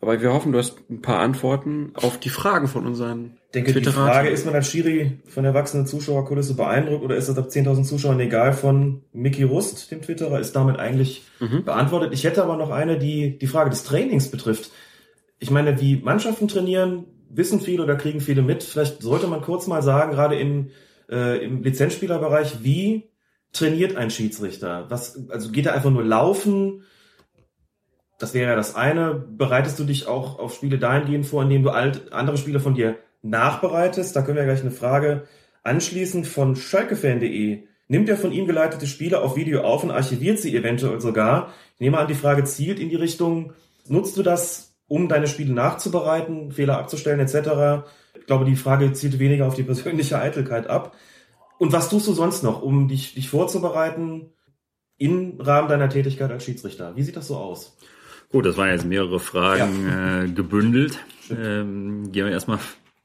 Aber wir hoffen, du hast ein paar Antworten auf die Fragen von unseren ich denke, die Frage, ist man als Schiri von der wachsenden Zuschauerkulisse beeindruckt oder ist das ab 10.000 Zuschauern egal von Mickey Rust, dem Twitterer, ist damit eigentlich mhm. beantwortet. Ich hätte aber noch eine, die die Frage des Trainings betrifft. Ich meine, wie Mannschaften trainieren, wissen viele oder kriegen viele mit. Vielleicht sollte man kurz mal sagen, gerade im, äh, im Lizenzspielerbereich, wie trainiert ein Schiedsrichter? Was, also geht er einfach nur laufen? Das wäre ja das eine. Bereitest du dich auch auf Spiele dahingehend vor, indem du alt, andere Spieler von dir nachbereitest. Da können wir gleich eine Frage anschließen von schalkefan.de. Nimmt er von ihm geleitete Spiele auf Video auf und archiviert sie eventuell sogar? Ich nehme an, die Frage zielt in die Richtung, nutzt du das, um deine Spiele nachzubereiten, Fehler abzustellen etc.? Ich glaube, die Frage zielt weniger auf die persönliche Eitelkeit ab. Und was tust du sonst noch, um dich, dich vorzubereiten im Rahmen deiner Tätigkeit als Schiedsrichter? Wie sieht das so aus? Gut, das waren jetzt mehrere Fragen ja. äh, gebündelt. Ähm, gehen wir erstmal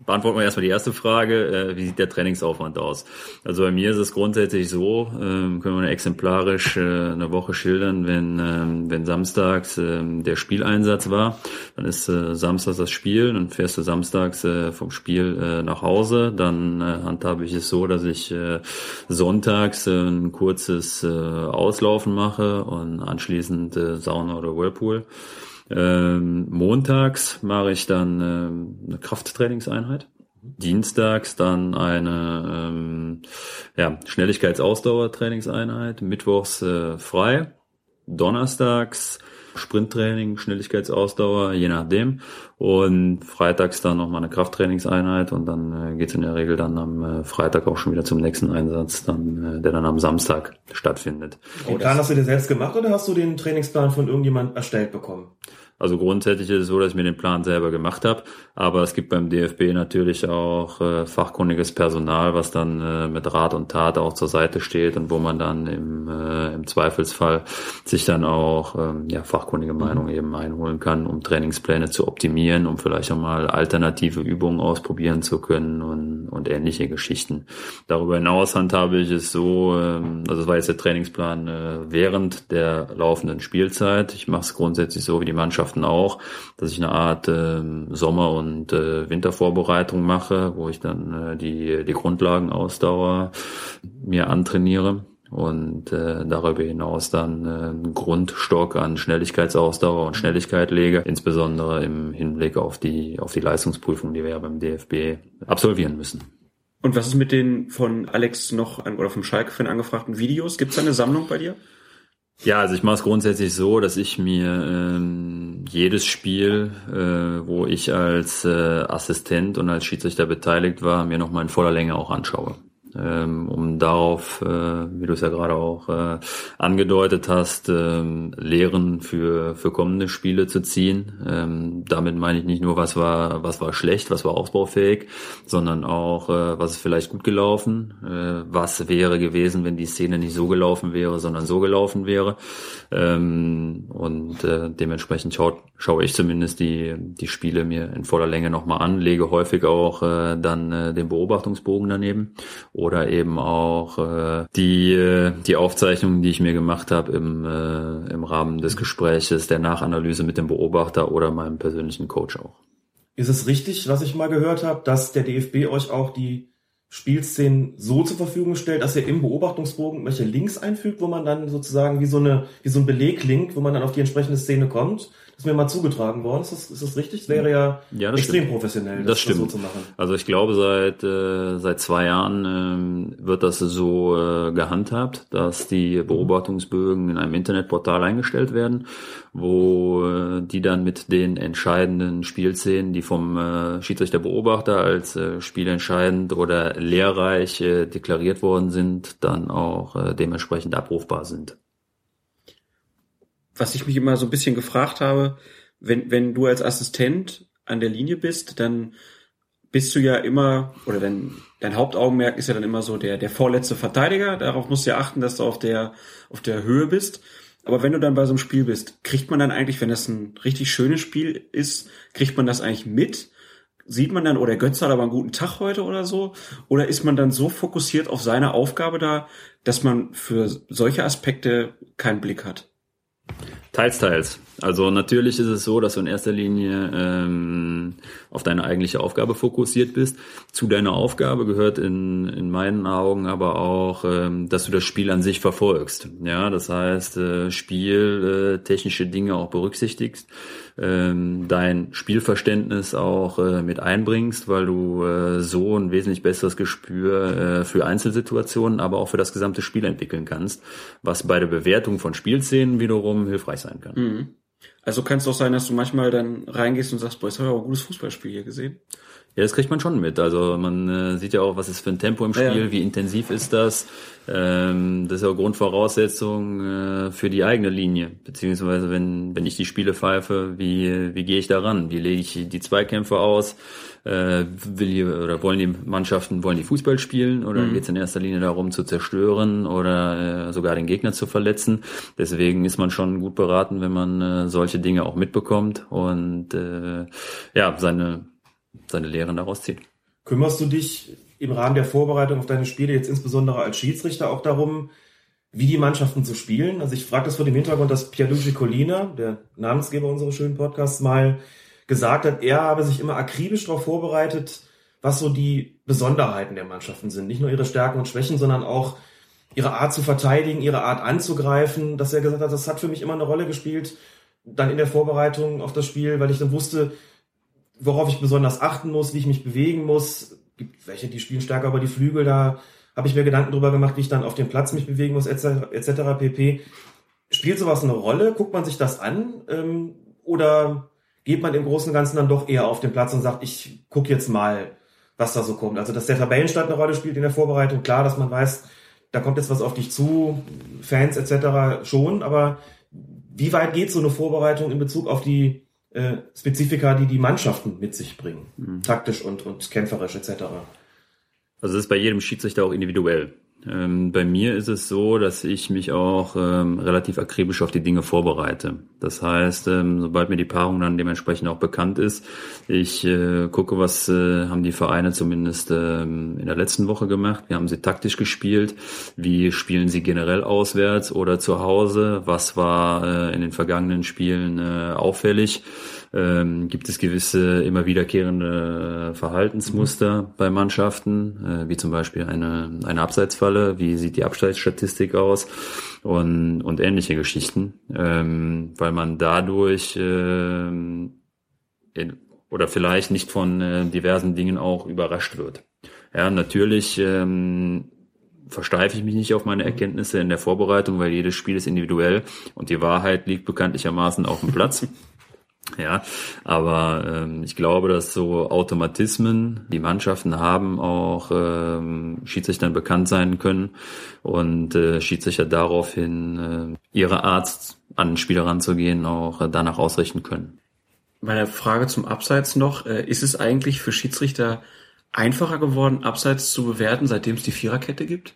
Beantworten wir erstmal die erste Frage. Äh, wie sieht der Trainingsaufwand aus? Also bei mir ist es grundsätzlich so, ähm, können wir exemplarisch äh, eine Woche schildern, wenn, ähm, wenn samstags ähm, der Spieleinsatz war, dann ist äh, samstags das Spiel, dann fährst du samstags vom Spiel nach Hause, dann handhabe ich es so, dass ich sonntags ein kurzes Auslaufen mache und anschließend Sauna oder Whirlpool. Ähm, montags mache ich dann ähm, eine Krafttrainingseinheit. Dienstags dann eine ähm, ja, Schnelligkeitsausdauertrainingseinheit. Mittwochs äh, frei. Donnerstags Sprinttraining, Schnelligkeitsausdauer, je nachdem. Und freitags dann nochmal eine Krafttrainingseinheit und dann äh, geht's in der Regel dann am äh, Freitag auch schon wieder zum nächsten Einsatz, dann, äh, der dann am Samstag stattfindet. Den Plan hast du dir selbst gemacht oder hast du den Trainingsplan von irgendjemand erstellt bekommen? Also grundsätzlich ist es so, dass ich mir den Plan selber gemacht habe, aber es gibt beim DFB natürlich auch äh, fachkundiges Personal, was dann äh, mit Rat und Tat auch zur Seite steht und wo man dann im, äh, im Zweifelsfall sich dann auch ähm, ja, fachkundige mhm. Meinung eben einholen kann, um Trainingspläne zu optimieren, um vielleicht auch mal alternative Übungen ausprobieren zu können und, und ähnliche Geschichten. Darüber hinaus handhabe ich es so, ähm, also das war jetzt der Trainingsplan äh, während der laufenden Spielzeit. Ich mache es grundsätzlich so, wie die Mannschaft Mannschaften auch, dass ich eine Art äh, Sommer- und äh, Wintervorbereitung mache, wo ich dann äh, die, die Grundlagenausdauer mir antrainiere und äh, darüber hinaus dann äh, einen Grundstock an Schnelligkeitsausdauer und Schnelligkeit lege, insbesondere im Hinblick auf die auf die Leistungsprüfung, die wir ja beim DFB absolvieren müssen. Und was ist mit den von Alex noch an, oder vom Schalke-Fan angefragten Videos? Gibt es eine Sammlung bei dir? Ja, also ich mache es grundsätzlich so, dass ich mir ähm, jedes Spiel, äh, wo ich als äh, Assistent und als Schiedsrichter beteiligt war, mir nochmal in voller Länge auch anschaue um darauf, äh, wie du es ja gerade auch äh, angedeutet hast, ähm, Lehren für für kommende Spiele zu ziehen. Ähm, damit meine ich nicht nur, was war was war schlecht, was war ausbaufähig, sondern auch, äh, was ist vielleicht gut gelaufen, was wäre gewesen, wenn die Szene nicht so gelaufen wäre, sondern so gelaufen wäre. Ähm, und dementsprechend schaut, schaue ich zumindest die die Spiele mir in voller Länge nochmal an, lege häufig auch dann den Beobachtungsbogen daneben oder eben auch äh, die, äh, die Aufzeichnungen, die ich mir gemacht habe im, äh, im Rahmen des Gespräches, der Nachanalyse mit dem Beobachter oder meinem persönlichen Coach auch. Ist es richtig, was ich mal gehört habe, dass der DFB euch auch die Spielszenen so zur Verfügung stellt, dass er im Beobachtungsbogen welche Links einfügt, wo man dann sozusagen wie so eine wie so ein Beleglink, wo man dann auf die entsprechende Szene kommt. Ist mir mal zugetragen worden. Ist das, ist das richtig? Das wäre ja, Ja, extrem stimmt. professionell, das, Das stimmt. so zu machen. Also ich glaube, seit, äh, seit zwei Jahren ähm, wird das so äh, gehandhabt, dass die Beobachtungsbögen in einem Internetportal eingestellt werden, wo äh, die dann mit den entscheidenden Spielszenen, die vom äh, Schiedsrichterbeobachter als äh, spielentscheidend oder lehrreich äh, deklariert worden sind, dann auch äh, dementsprechend abrufbar sind. Was ich mich immer so ein bisschen gefragt habe, wenn, wenn du als Assistent an der Linie bist, dann bist du ja immer, oder dein, dein Hauptaugenmerk ist ja dann immer so der, der vorletzte Verteidiger. Darauf musst du ja achten, dass du auf der, auf der Höhe bist. Aber wenn du dann bei so einem Spiel bist, kriegt man dann eigentlich, wenn das ein richtig schönes Spiel ist, kriegt man das eigentlich mit? Sieht man dann, oh, der Götze hat aber einen guten Tag heute oder so? Oder ist man dann so fokussiert auf seine Aufgabe da, dass man für solche Aspekte keinen Blick hat? Teils, teils. Also natürlich ist es so, dass du in erster Linie ähm, auf deine eigentliche Aufgabe fokussiert bist. Zu deiner Aufgabe gehört in, in meinen Augen aber auch, ähm, dass du das Spiel an sich verfolgst. Ja, das heißt, äh, Spiel, äh, technische Dinge auch berücksichtigst, ähm, dein Spielverständnis auch äh, mit einbringst, weil du äh, so ein wesentlich besseres Gespür äh, für Einzelsituationen, aber auch für das gesamte Spiel entwickeln kannst, was bei der Bewertung von Spielszenen wiederum hilfreich sein kann. Also kann es auch sein, dass du manchmal dann reingehst und sagst, boah, jetzt habe ich aber ein gutes Fußballspiel hier gesehen. Ja, das kriegt man schon mit. Also man äh, sieht ja auch, was ist für ein Tempo im Spiel, Ja, ja. wie intensiv ist das. Ähm, das ist ja auch Grundvoraussetzung äh, für die eigene Linie. Beziehungsweise wenn, wenn ich die Spiele pfeife, wie, wie gehe ich da ran? Wie lege ich die Zweikämpfe aus? Äh, will die, oder wollen die Mannschaften, wollen die Fußball spielen oder geht es in erster Linie darum zu zerstören oder äh, sogar den Gegner zu verletzen? Deswegen ist man schon gut beraten, wenn man äh, solche Dinge auch mitbekommt und äh, ja, seine, seine Lehren daraus zieht. Kümmerst du dich im Rahmen der Vorbereitung auf deine Spiele jetzt insbesondere als Schiedsrichter auch darum, wie die Mannschaften zu spielen? Also ich frage das vor dem Hintergrund, dass Pierluigi Collina, der Namensgeber unseres schönen Podcasts, mal gesagt hat, er habe sich immer akribisch darauf vorbereitet, was so die Besonderheiten der Mannschaften sind. Nicht nur ihre Stärken und Schwächen, sondern auch ihre Art zu verteidigen, ihre Art anzugreifen. Dass er gesagt hat, das hat für mich immer eine Rolle gespielt, dann in der Vorbereitung auf das Spiel, weil ich dann wusste, worauf ich besonders achten muss, wie ich mich bewegen muss. Gibt welche, die spielen stärker über die Flügel, da habe ich mir Gedanken drüber gemacht, wie ich dann auf dem Platz mich bewegen muss, etc. etc. pp. Spielt sowas eine Rolle? Guckt man sich das an? Ähm, oder geht man im Großen und Ganzen dann doch eher auf den Platz und sagt, ich gucke jetzt mal, was da so kommt? Also, dass der Tabellenstand eine Rolle spielt in der Vorbereitung, klar, dass man weiß, da kommt jetzt was auf dich zu, Fans etc. schon, aber wie weit geht so eine Vorbereitung in Bezug auf die äh, Spezifika, die die Mannschaften mit sich bringen, taktisch und, und kämpferisch etc. Also das ist bei jedem Schiedsrichter auch individuell. Ähm, bei mir ist es so, dass ich mich auch ähm, relativ akribisch auf die Dinge vorbereite. Das heißt, ähm, sobald mir die Paarung dann dementsprechend auch bekannt ist, ich äh, gucke, was äh, haben die Vereine zumindest ähm, in der letzten Woche gemacht. Wie haben sie taktisch gespielt? Wie spielen sie generell auswärts oder zu Hause? Was war äh, in den vergangenen Spielen äh, auffällig? Ähm, gibt es gewisse immer wiederkehrende Verhaltensmuster bei Mannschaften, äh, wie zum Beispiel eine, eine Abseitsfalle, wie sieht die Abseitsstatistik aus und, und ähnliche Geschichten, ähm, weil man dadurch ähm, in, oder vielleicht nicht von äh, diversen Dingen auch überrascht wird. Ja, natürlich ähm, versteife ich mich nicht auf meine Erkenntnisse in der Vorbereitung, weil jedes Spiel ist individuell und die Wahrheit liegt bekanntlichermaßen auf dem Platz. Ja, aber ähm, ich glaube, dass so Automatismen, die Mannschaften haben, auch ähm, Schiedsrichtern bekannt sein können und äh, Schiedsrichter daraufhin äh, ihre Art an den Spieler ranzugehen auch äh, danach ausrichten können. Meine Frage zum Abseits noch, äh, ist es eigentlich für Schiedsrichter einfacher geworden, Abseits zu bewerten, seitdem es die Viererkette gibt?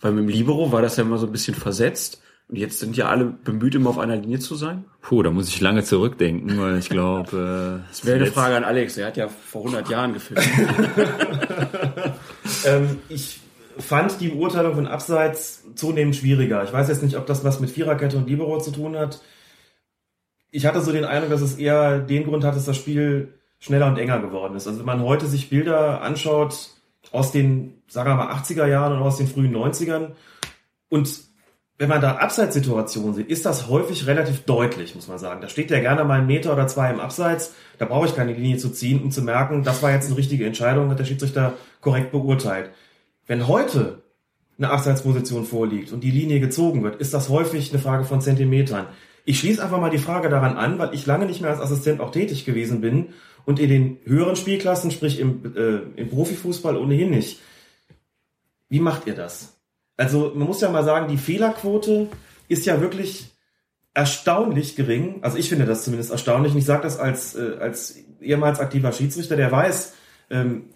Weil mit dem Libero war das ja immer so ein bisschen versetzt und jetzt sind ja alle bemüht, immer auf einer Linie zu sein. Puh, da muss ich lange zurückdenken, weil ich glaube, äh, (laughs) Das wäre eine Frage an Alex, der hat ja vor 100 Jahren gefilmt. (laughs) Ähm, ich fand die Beurteilung von Abseits zunehmend schwieriger. Ich weiß jetzt nicht, ob das was mit Viererkette und Libero zu tun hat. Ich hatte so den Eindruck, dass es eher den Grund hat, dass das Spiel schneller und enger geworden ist. Also wenn man heute sich Bilder anschaut aus den, sagen wir mal, 80er Jahren oder aus den frühen 90ern und wenn man da Abseitssituationen sieht, ist das häufig relativ deutlich, muss man sagen. Da steht ja gerne mal ein Meter oder zwei im Abseits. Da brauche ich keine Linie zu ziehen, um zu merken, das war jetzt eine richtige Entscheidung, hat der Schiedsrichter korrekt beurteilt. Wenn heute eine Abseitsposition vorliegt und die Linie gezogen wird, ist das häufig eine Frage von Zentimetern. Ich schließe einfach mal die Frage daran an, weil ich lange nicht mehr als Assistent auch tätig gewesen bin und in den höheren Spielklassen, sprich im, äh, im Profifußball ohnehin nicht. Wie macht ihr das? Also man muss ja mal sagen, die Fehlerquote ist ja wirklich erstaunlich gering. Also ich finde das zumindest erstaunlich. Und ich sage das als, äh, als ehemals aktiver Schiedsrichter, der weiß, ähm,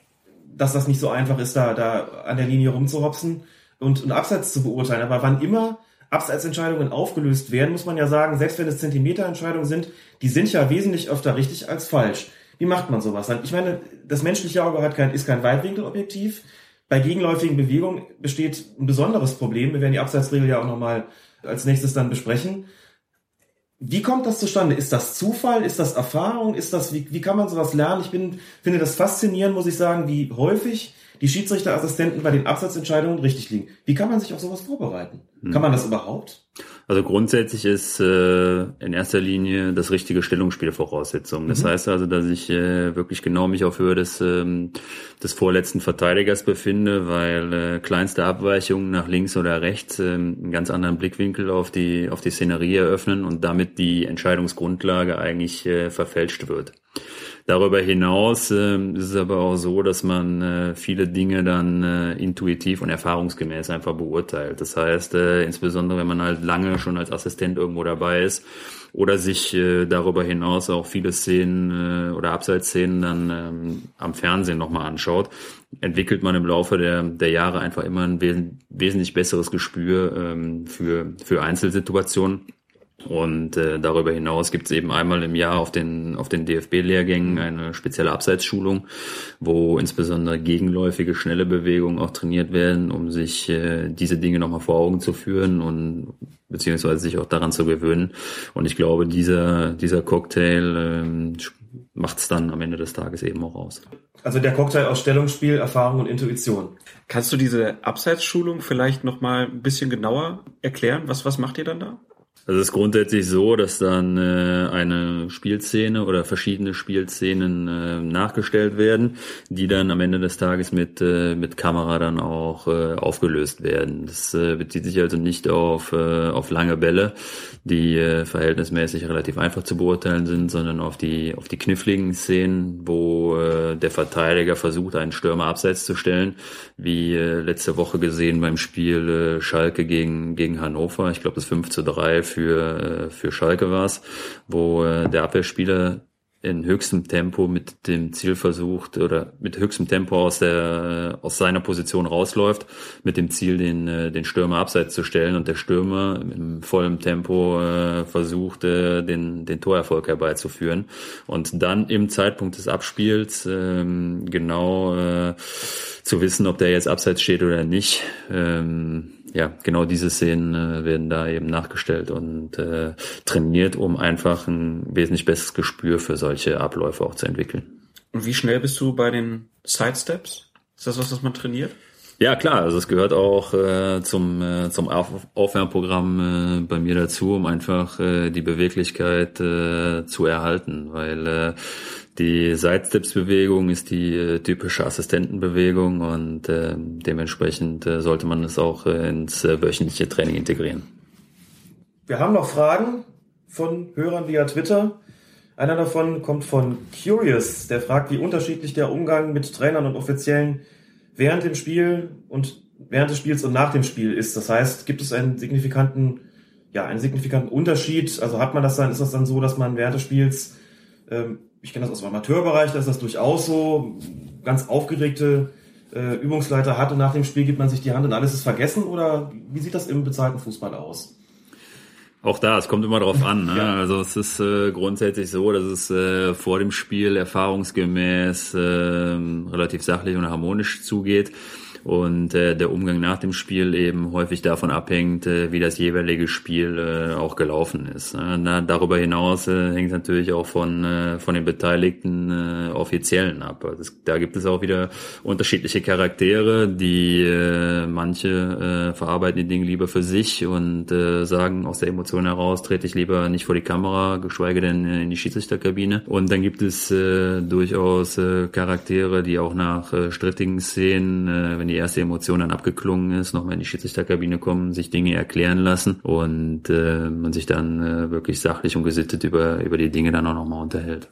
dass das nicht so einfach ist, da, da an der Linie rumzuhopsen und einen Abseits zu beurteilen. Aber wann immer Abseitsentscheidungen aufgelöst werden, muss man ja sagen, selbst wenn es Zentimeterentscheidungen sind, die sind ja wesentlich öfter richtig als falsch. Wie macht man sowas? Ich meine, das menschliche Auge hat kein, ist kein Weitwinkelobjektiv. Bei gegenläufigen Bewegungen besteht ein besonderes Problem. Wir werden die Abseitsregel ja auch nochmal als nächstes dann besprechen. Wie kommt das zustande? Ist das Zufall? Ist das Erfahrung? Ist das, wie, wie kann man sowas lernen? Ich bin, finde das faszinierend, muss ich sagen, wie häufig die Schiedsrichterassistenten bei den Absatzentscheidungen richtig liegen. Wie kann man sich auf sowas vorbereiten? Hm. Kann man das überhaupt? Also grundsätzlich ist äh, in erster Linie das richtige Stellungsspiel Voraussetzung. Das mhm. heißt also, dass ich äh, wirklich genau mich auf Höhe des, ähm, des vorletzten Verteidigers befinde, weil äh, kleinste Abweichungen nach links oder rechts äh, einen ganz anderen Blickwinkel auf die, auf die Szenerie eröffnen und damit die Entscheidungsgrundlage eigentlich äh, verfälscht wird. Darüber hinaus äh, ist es aber auch so, dass man äh, viele Dinge dann äh, intuitiv und erfahrungsgemäß einfach beurteilt. Das heißt, äh, insbesondere wenn man halt lange schon als Assistent irgendwo dabei ist oder sich äh, darüber hinaus auch viele Szenen äh, oder Abseitsszenen dann ähm, am Fernsehen nochmal anschaut, entwickelt man im Laufe der, der Jahre einfach immer ein wes wesentlich besseres Gespür ähm, für, für Einzelsituationen und äh, darüber hinaus gibt es eben einmal im Jahr auf den, auf den DFB-Lehrgängen eine spezielle Abseitsschulung, wo insbesondere gegenläufige, schnelle Bewegungen auch trainiert werden, um sich äh, diese Dinge nochmal vor Augen zu führen und beziehungsweise sich auch daran zu gewöhnen. Und ich glaube, dieser, dieser Cocktail ähm, macht es dann am Ende des Tages eben auch aus. Also der Cocktail aus Stellungsspiel, Erfahrung und Intuition. Kannst du diese Abseitsschulung vielleicht nochmal ein bisschen genauer erklären? Was, was macht ihr dann da? Also es ist grundsätzlich so, dass dann äh, eine Spielszene oder verschiedene Spielszenen äh, nachgestellt werden, die dann am Ende des Tages mit äh, mit Kamera dann auch äh, aufgelöst werden. Das äh, bezieht sich also nicht auf äh, auf lange Bälle, die äh, verhältnismäßig relativ einfach zu beurteilen sind, sondern auf die auf die kniffligen Szenen, wo äh, der Verteidiger versucht, einen Stürmer abseits zu stellen, wie äh, letzte Woche gesehen beim Spiel äh, Schalke gegen gegen Hannover. Ich glaube, das 5 zu 3 für für, äh, für Schalke war es, wo äh, der Abwehrspieler in höchstem Tempo mit dem Ziel versucht oder mit höchstem Tempo aus der aus seiner Position rausläuft, mit dem Ziel den äh, den Stürmer abseits zu stellen und der Stürmer im vollen Tempo äh, versucht äh, den den Torerfolg herbeizuführen und dann im Zeitpunkt des Abspiels ähm, genau äh, zu wissen, ob der jetzt abseits steht oder nicht. Ähm, ja, genau diese Szenen äh, werden da eben nachgestellt und äh, trainiert, um einfach ein wesentlich besseres Gespür für solche Abläufe auch zu entwickeln. Und wie schnell bist du bei den Sidesteps? Ist das was, was man trainiert? Ja, klar, also es gehört auch äh, zum, äh, zum Auf Aufwärmprogramm äh, bei mir dazu, um einfach äh, die Beweglichkeit äh, zu erhalten, weil äh, die Sidesteps-Bewegung ist die äh, typische Assistentenbewegung und äh, dementsprechend äh, sollte man es auch äh, ins äh, wöchentliche Training integrieren. Wir haben noch Fragen von Hörern via Twitter. Einer davon kommt von Curious, der fragt, wie unterschiedlich der Umgang mit Trainern und Offiziellen während dem Spiel und während des Spiels und nach dem Spiel ist. Das heißt, gibt es einen signifikanten, ja, einen signifikanten Unterschied? Also hat man das dann, ist das dann so, dass man während des Spiels ähm, ich kenne das aus dem Amateurbereich, da ist das durchaus so, ganz aufgeregte äh, Übungsleiter hat und nach dem Spiel gibt man sich die Hand und alles ist vergessen oder wie sieht das im bezahlten Fußball aus? Auch da, es kommt immer drauf (laughs) an. Ne? Ja. Also es ist äh, grundsätzlich so, dass es äh, vor dem Spiel erfahrungsgemäß äh, relativ sachlich und harmonisch zugeht. Und äh, der Umgang nach dem Spiel eben häufig davon abhängt, äh, wie das jeweilige Spiel äh, auch gelaufen ist. Äh, na, darüber hinaus äh, hängt natürlich auch von, äh, von den beteiligten äh, Offiziellen ab. Also da gibt es auch wieder unterschiedliche Charaktere, die äh, manche äh, verarbeiten die Dinge lieber für sich und äh, sagen aus der Emotion heraus, trete ich lieber nicht vor die Kamera, geschweige denn äh, in die Schiedsrichterkabine. Und dann gibt es äh, durchaus äh, Charaktere, die auch nach äh, strittigen Szenen, äh, wenn die erste Emotion dann abgeklungen ist, nochmal in die Schiedsrichterkabine kommen, sich Dinge erklären lassen und äh, man sich dann äh, wirklich sachlich und gesittet über, über die Dinge dann auch nochmal unterhält.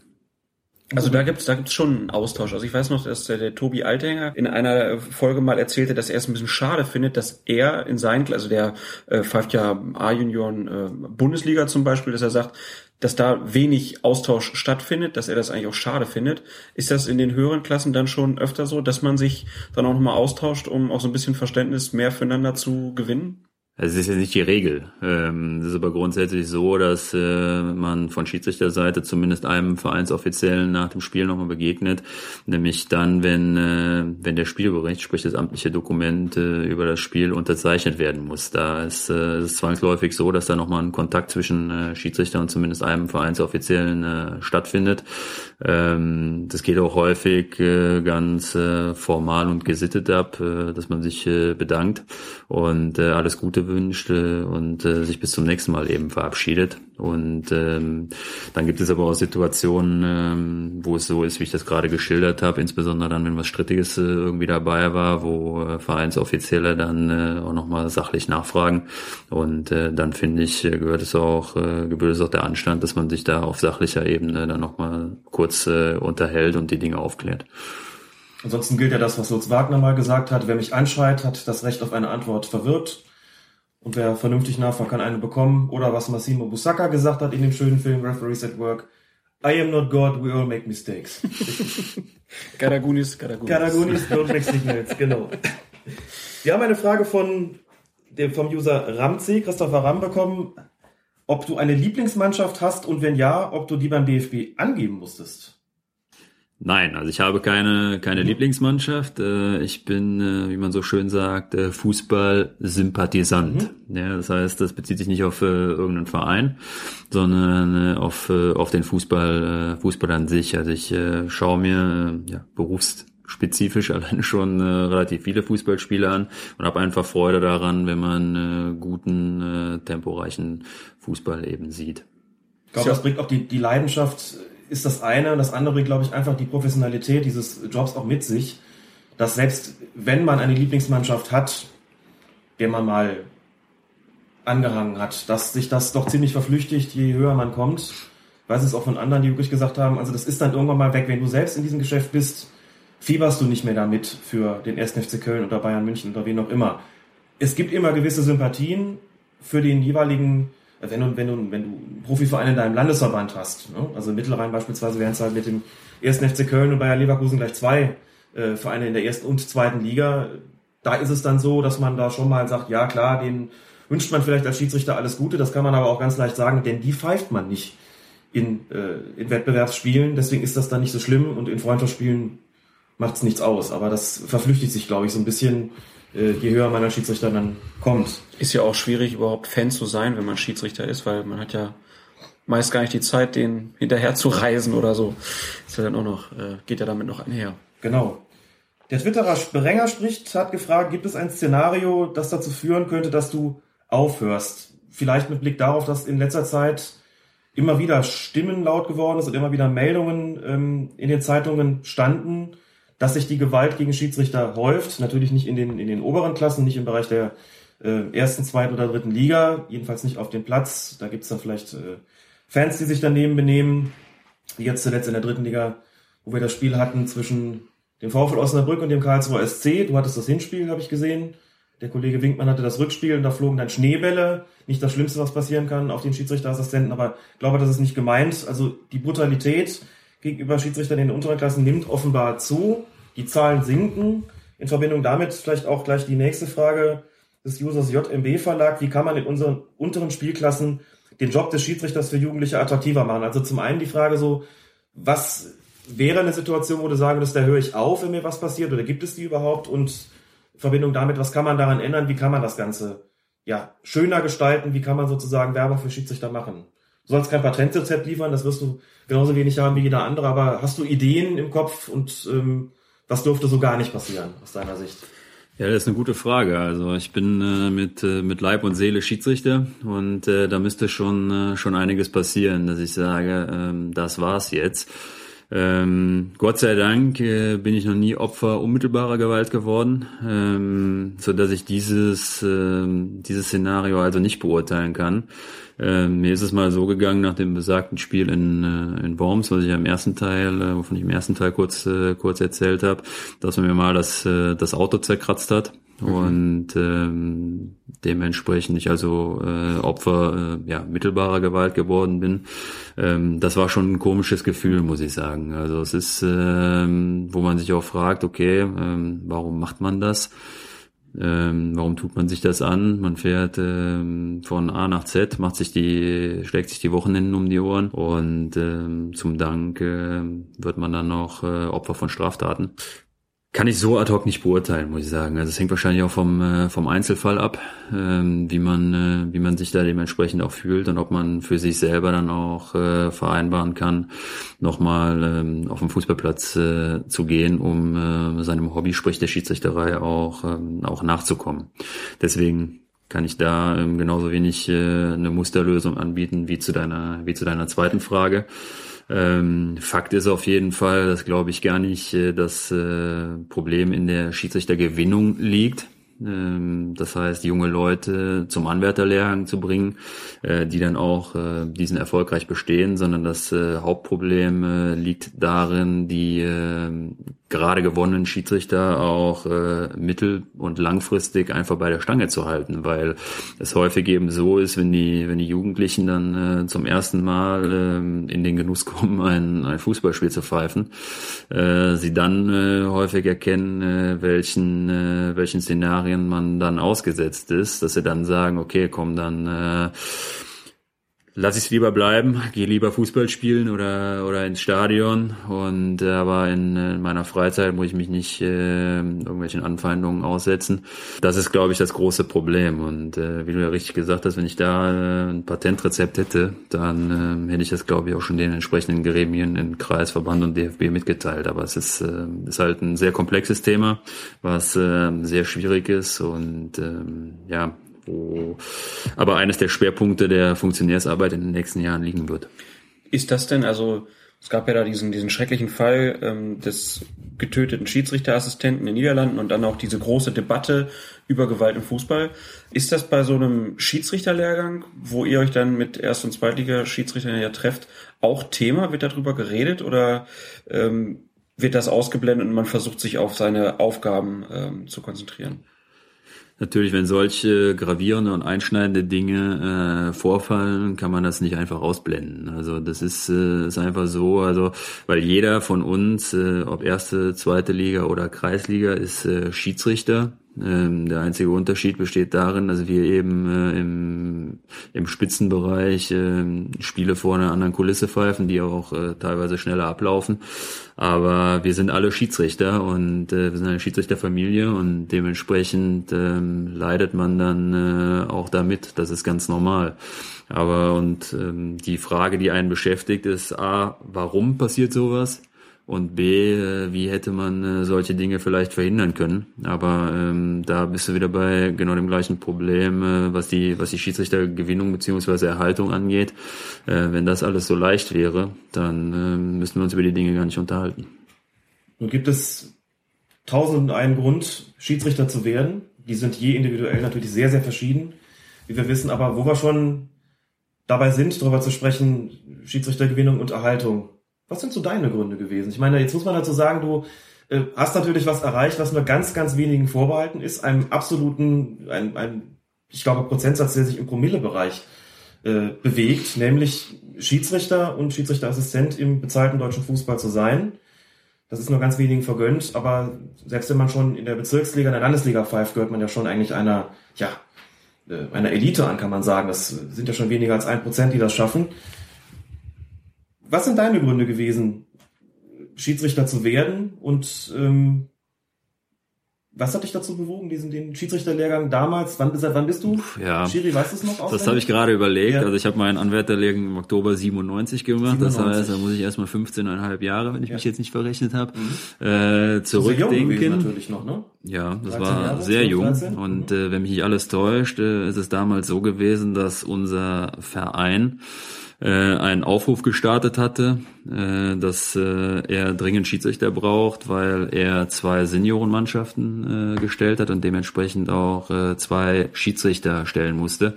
Also da gibt's da gibt's schon einen Austausch. Also ich weiß noch, dass der, der Tobi Althänger in einer Folge mal erzählte, dass er es ein bisschen schade findet, dass er in seinen, also der äh, pfeift ja A-Junioren äh, Bundesliga zum Beispiel, dass er sagt, dass da wenig Austausch stattfindet, dass er das eigentlich auch schade findet. Ist das in den höheren Klassen dann schon öfter so, dass man sich dann auch nochmal austauscht, um auch so ein bisschen Verständnis mehr füreinander zu gewinnen? Also es ist ja nicht die Regel. Ähm, es ist aber grundsätzlich so, dass äh, man von Schiedsrichterseite zumindest einem Vereinsoffiziellen nach dem Spiel nochmal begegnet, nämlich dann, wenn äh, wenn der Spielbericht, sprich das amtliche Dokument äh, über das Spiel unterzeichnet werden muss. Da ist es zwangsläufig so, dass da nochmal ein Kontakt zwischen Schiedsrichter und zumindest einem Vereinsoffiziellen stattfindet. Ähm, das geht auch häufig ganz formal und gesittet ab, dass man sich bedankt und alles Gute wünscht äh, und äh, sich bis zum nächsten Mal eben verabschiedet. Und ähm, dann gibt es aber auch Situationen, ähm, wo es so ist, wie ich das gerade geschildert habe, insbesondere dann, wenn was Strittiges äh, irgendwie dabei war, wo äh, Vereinsoffizielle dann äh, auch nochmal sachlich nachfragen. Und äh, dann finde ich, äh, gehört es auch, äh, gebührt es auch der Anstand, dass man sich da auf sachlicher Ebene dann nochmal kurz äh, unterhält und die Dinge aufklärt. Ansonsten gilt ja das, was Lutz Wagner mal gesagt hat. Wer mich anschreit, hat das Recht auf eine Antwort verwirrt. Und wer vernünftig nachfragt, kann eine bekommen. Oder was Massimo Busacca gesagt hat in dem schönen Film Referees at Work. I am not God, we all make mistakes. (laughs) Garagunis, Garagunis. Garagunis, don't make signals, genau. Wir haben eine Frage von dem, vom User Ramzi, Christopher Ram bekommen, ob du eine Lieblingsmannschaft hast und wenn ja, ob du die beim DFB angeben musstest. Nein, also ich habe keine, keine mhm. Lieblingsmannschaft. Äh, ich bin, äh, wie man so schön sagt, äh, Fußball-Sympathisant. Mhm. Ja, das heißt, das bezieht sich nicht auf irgendeinen Verein, sondern auf, auf den Fußball, Fußball an sich. Also ich schaue mir ja, berufsspezifisch (laughs) alleine schon relativ viele Fußballspiele an und habe einfach Freude daran, wenn man guten, temporeichen Fußball eben sieht. Ich glaube, das bringt auch die, die Leidenschaft ist das eine. Das andere, glaube ich, einfach die Professionalität dieses Jobs auch mit sich, dass selbst wenn man eine Lieblingsmannschaft hat, der man mal angehangen hat, dass sich das doch ziemlich verflüchtigt, je höher man kommt. Ich weiß es auch von anderen, die wirklich gesagt haben, also das ist dann irgendwann mal weg. Wenn du selbst in diesem Geschäft bist, fieberst du nicht mehr damit für den 1. FC Köln oder Bayern München oder wen auch immer. Es gibt immer gewisse Sympathien für den jeweiligen wenn du, wenn du, wenn du einen Profiverein in deinem Landesverband hast, ne? also Mittelrhein beispielsweise wären es halt mit dem ersten FC Köln und Bayer Leverkusen gleich zwei äh, Vereine in der ersten und zweiten Liga. Da ist es dann so, dass man da schon mal sagt, ja klar, den wünscht man vielleicht als Schiedsrichter alles Gute, das kann man aber auch ganz leicht sagen, denn die pfeift man nicht in, äh, in Wettbewerbsspielen, deswegen ist das dann nicht so schlimm und in Freundschaftsspielen macht es nichts aus. Aber das verflüchtigt sich, glaube ich, so ein bisschen je höher man als Schiedsrichter dann kommt. Ist ja auch schwierig, überhaupt Fan zu sein, wenn man Schiedsrichter ist, weil man hat ja meist gar nicht die Zeit, den hinterher zu reisen oder so. Ist ja dann auch noch, äh, geht ja damit noch einher. Genau. Der Twitterer Sprenger spricht, hat gefragt, gibt es ein Szenario, das dazu führen könnte, dass du aufhörst? Vielleicht mit Blick darauf, dass in letzter Zeit immer wieder Stimmen laut geworden ist und immer wieder Meldungen ähm, in den Zeitungen standen, dass sich die Gewalt gegen Schiedsrichter häuft. Natürlich nicht in den, in den oberen Klassen, nicht im Bereich der äh, ersten, zweiten oder dritten Liga, jedenfalls nicht auf dem Platz. Da gibt's dann vielleicht äh, Fans, die sich daneben benehmen, wie jetzt zuletzt in der dritten Liga, wo wir das Spiel hatten zwischen dem VfL Osnabrück und dem Karlsruher SC. Du hattest das Hinspiel, habe ich gesehen. Der Kollege Winkmann hatte das Rückspiel und da flogen dann Schneebälle. Nicht das Schlimmste, was passieren kann auf den Schiedsrichterassistenten, aber ich glaube, das ist nicht gemeint. Also die Brutalität gegenüber Schiedsrichtern in den unteren Klassen nimmt offenbar zu. Die Zahlen sinken. In Verbindung damit vielleicht auch gleich die nächste Frage des Users JMB Verlag. Wie kann man in unseren unteren Spielklassen den Job des Schiedsrichters für Jugendliche attraktiver machen? Also zum einen die Frage so, was wäre eine Situation, wo du sagen würdest, da höre ich auf, wenn mir was passiert oder gibt es die überhaupt? Und Verbindung damit, was kann man daran ändern, wie kann man das Ganze ja, schöner gestalten, wie kann man sozusagen Werbung für Schiedsrichter machen. Du sollst kein Patentrezept liefern, das wirst du genauso wenig haben wie jeder andere, aber hast du Ideen im Kopf und ähm, was dürfte so gar nicht passieren aus deiner Sicht? Ja, das ist eine gute Frage. Also ich bin äh, mit äh, mit Leib und Seele Schiedsrichter und äh, da müsste schon äh, schon einiges passieren, dass ich sage, ähm, das war's jetzt. Ähm, Gott sei Dank äh, bin ich noch nie Opfer unmittelbarer Gewalt geworden, ähm, so dass ich dieses ähm, dieses Szenario also nicht beurteilen kann. Ähm, mir ist es mal so gegangen nach dem besagten Spiel in äh, in Worms, was ich ja im ersten Teil, äh, wovon ich im ersten Teil kurz äh, kurz erzählt habe, dass man mir mal das äh, das Auto zerkratzt hat Mhm. Und ähm, dementsprechend ich also äh, Opfer äh, ja, mittelbarer Gewalt geworden bin. Ähm, das war schon ein komisches Gefühl, muss ich sagen. Also es ist, ähm, wo man sich auch fragt, okay, ähm, warum macht man das? Ähm, warum tut man sich das an? Man fährt ähm, von A nach Z, macht sich die, schlägt sich die Wochenenden um die Ohren und ähm, zum Dank äh, wird man dann noch äh, Opfer von Straftaten. Kann ich so ad hoc nicht beurteilen, muss ich sagen. Also es hängt wahrscheinlich auch vom, äh, vom Einzelfall ab, ähm, wie man, äh, wie man sich da dementsprechend auch fühlt und ob man für sich selber dann auch äh, vereinbaren kann, nochmal ähm, auf den Fußballplatz äh, zu gehen, um äh, seinem Hobby, sprich der Schiedsrichterei, auch, ähm, auch nachzukommen. Deswegen kann ich da ähm, genauso wenig äh, eine Musterlösung anbieten wie zu deiner, wie zu deiner zweiten Frage. Ähm, Fakt ist auf jeden Fall, dass glaube ich gar nicht äh, das äh, Problem in der Schiedsrichtergewinnung liegt. Ähm, das heißt, junge Leute zum Anwärterlehrgang zu bringen, äh, die dann auch äh, diesen erfolgreich bestehen, sondern das äh, Hauptproblem äh, liegt darin, die gerade gewonnenen Schiedsrichter auch äh, mittel- und langfristig einfach bei der Stange zu halten, weil es häufig eben so ist, wenn die, wenn die Jugendlichen dann äh, zum ersten Mal äh, in den Genuss kommen, (laughs) ein, ein Fußballspiel zu pfeifen, äh, sie dann äh, häufig erkennen, äh, welchen, äh, welchen Szenarien man dann ausgesetzt ist, dass sie dann sagen, okay, komm, dann äh, lass ich es lieber bleiben, (laughs) gehe lieber Fußball spielen oder oder ins Stadion und äh, aber in, in meiner Freizeit muss ich mich nicht äh, irgendwelchen Anfeindungen aussetzen. Das ist, glaube ich, das große Problem und äh, wie du ja richtig gesagt hast, wenn ich da äh, ein Patentrezept hätte, dann äh, hätte ich das, glaube ich, auch schon den entsprechenden Gremien in Kreis, Verband und DFB mitgeteilt. Aber es ist äh, ist halt ein sehr komplexes Thema, was äh, sehr schwierig ist und äh, ja wo aber eines der Schwerpunkte der Funktionärsarbeit in den nächsten Jahren liegen wird. Ist das denn, also es gab ja da diesen, diesen schrecklichen Fall ähm, des getöteten Schiedsrichterassistenten in den Niederlanden und dann auch diese große Debatte über Gewalt im Fußball. Ist das bei so einem Schiedsrichterlehrgang, wo ihr euch dann mit Erst- und Zweitliga-Schiedsrichtern ja trefft, auch Thema? Wird darüber geredet oder ähm, wird das ausgeblendet und man versucht sich auf seine Aufgaben ähm, zu konzentrieren? Natürlich, wenn solche gravierende und einschneidende Dinge äh, vorfallen, kann man das nicht einfach ausblenden. Also das ist, äh, ist einfach so, also weil jeder von uns, äh, ob erste, zweite Liga oder Kreisliga, ist äh, Schiedsrichter ähm, der einzige Unterschied besteht darin, dass wir eben äh, im, im Spitzenbereich äh, Spiele vor einer anderen Kulisse pfeifen, die auch äh, teilweise schneller ablaufen. Aber wir sind alle Schiedsrichter und äh, wir sind eine Schiedsrichterfamilie und dementsprechend ähm, leidet man dann auch damit. Das ist ganz normal. Aber und ähm, die Frage, die einen beschäftigt, ist A, warum passiert sowas? Und B, äh, wie hätte man äh, solche Dinge vielleicht verhindern können. Aber ähm, da bist du wieder bei genau dem gleichen Problem, äh, was die was die Schiedsrichtergewinnung beziehungsweise Erhaltung angeht. Äh, wenn das alles so leicht wäre, dann äh, müssten wir uns über die Dinge gar nicht unterhalten. Nun gibt es tausend und einen Grund, Schiedsrichter zu werden. Die sind je individuell natürlich sehr, sehr verschieden, wie wir wissen. Aber wo wir schon dabei sind, darüber zu sprechen, Schiedsrichtergewinnung und Erhaltung, was sind so deine Gründe gewesen? Ich meine, jetzt muss man dazu sagen, du äh, hast natürlich was erreicht, was nur ganz, ganz wenigen vorbehalten ist, einem absoluten, ein, ein ich glaube, Prozentsatz, der sich im Promillebereich äh, bewegt, nämlich Schiedsrichter und Schiedsrichterassistent im bezahlten deutschen Fußball zu sein. Das ist nur ganz wenigen vergönnt, aber selbst wenn man schon in der Bezirksliga, in der Landesliga pfeift, gehört man ja schon eigentlich einer, ja, äh, einer Elite an, kann man sagen. Das sind ja schon weniger als ein Prozent, die das schaffen. Was sind deine Gründe gewesen, Schiedsrichter zu werden? Und ähm, Was hat dich dazu bewogen, diesen den Schiedsrichterlehrgang damals? Wann, seit wann bist du? Ja. Schiri, weißt du es noch? Das habe ich gerade überlegt. Ja. Also ich habe meinen Anwärterlehrgang im Oktober 97 gemacht. Das 97. heißt, da muss ich erstmal 15,5 Jahre, wenn ich mich jetzt nicht verrechnet habe, äh, Sehr jung zurückdenken. natürlich noch, ne? Ja, das 13 war Jahre, sehr 12, jung. 13? Und äh, wenn mich nicht alles täuscht, äh, ist es damals so gewesen, dass unser Verein äh, einen Aufruf gestartet hatte, äh, dass äh, er dringend Schiedsrichter braucht, weil er zwei Seniorenmannschaften äh, gestellt hat und dementsprechend auch äh, zwei Schiedsrichter stellen musste.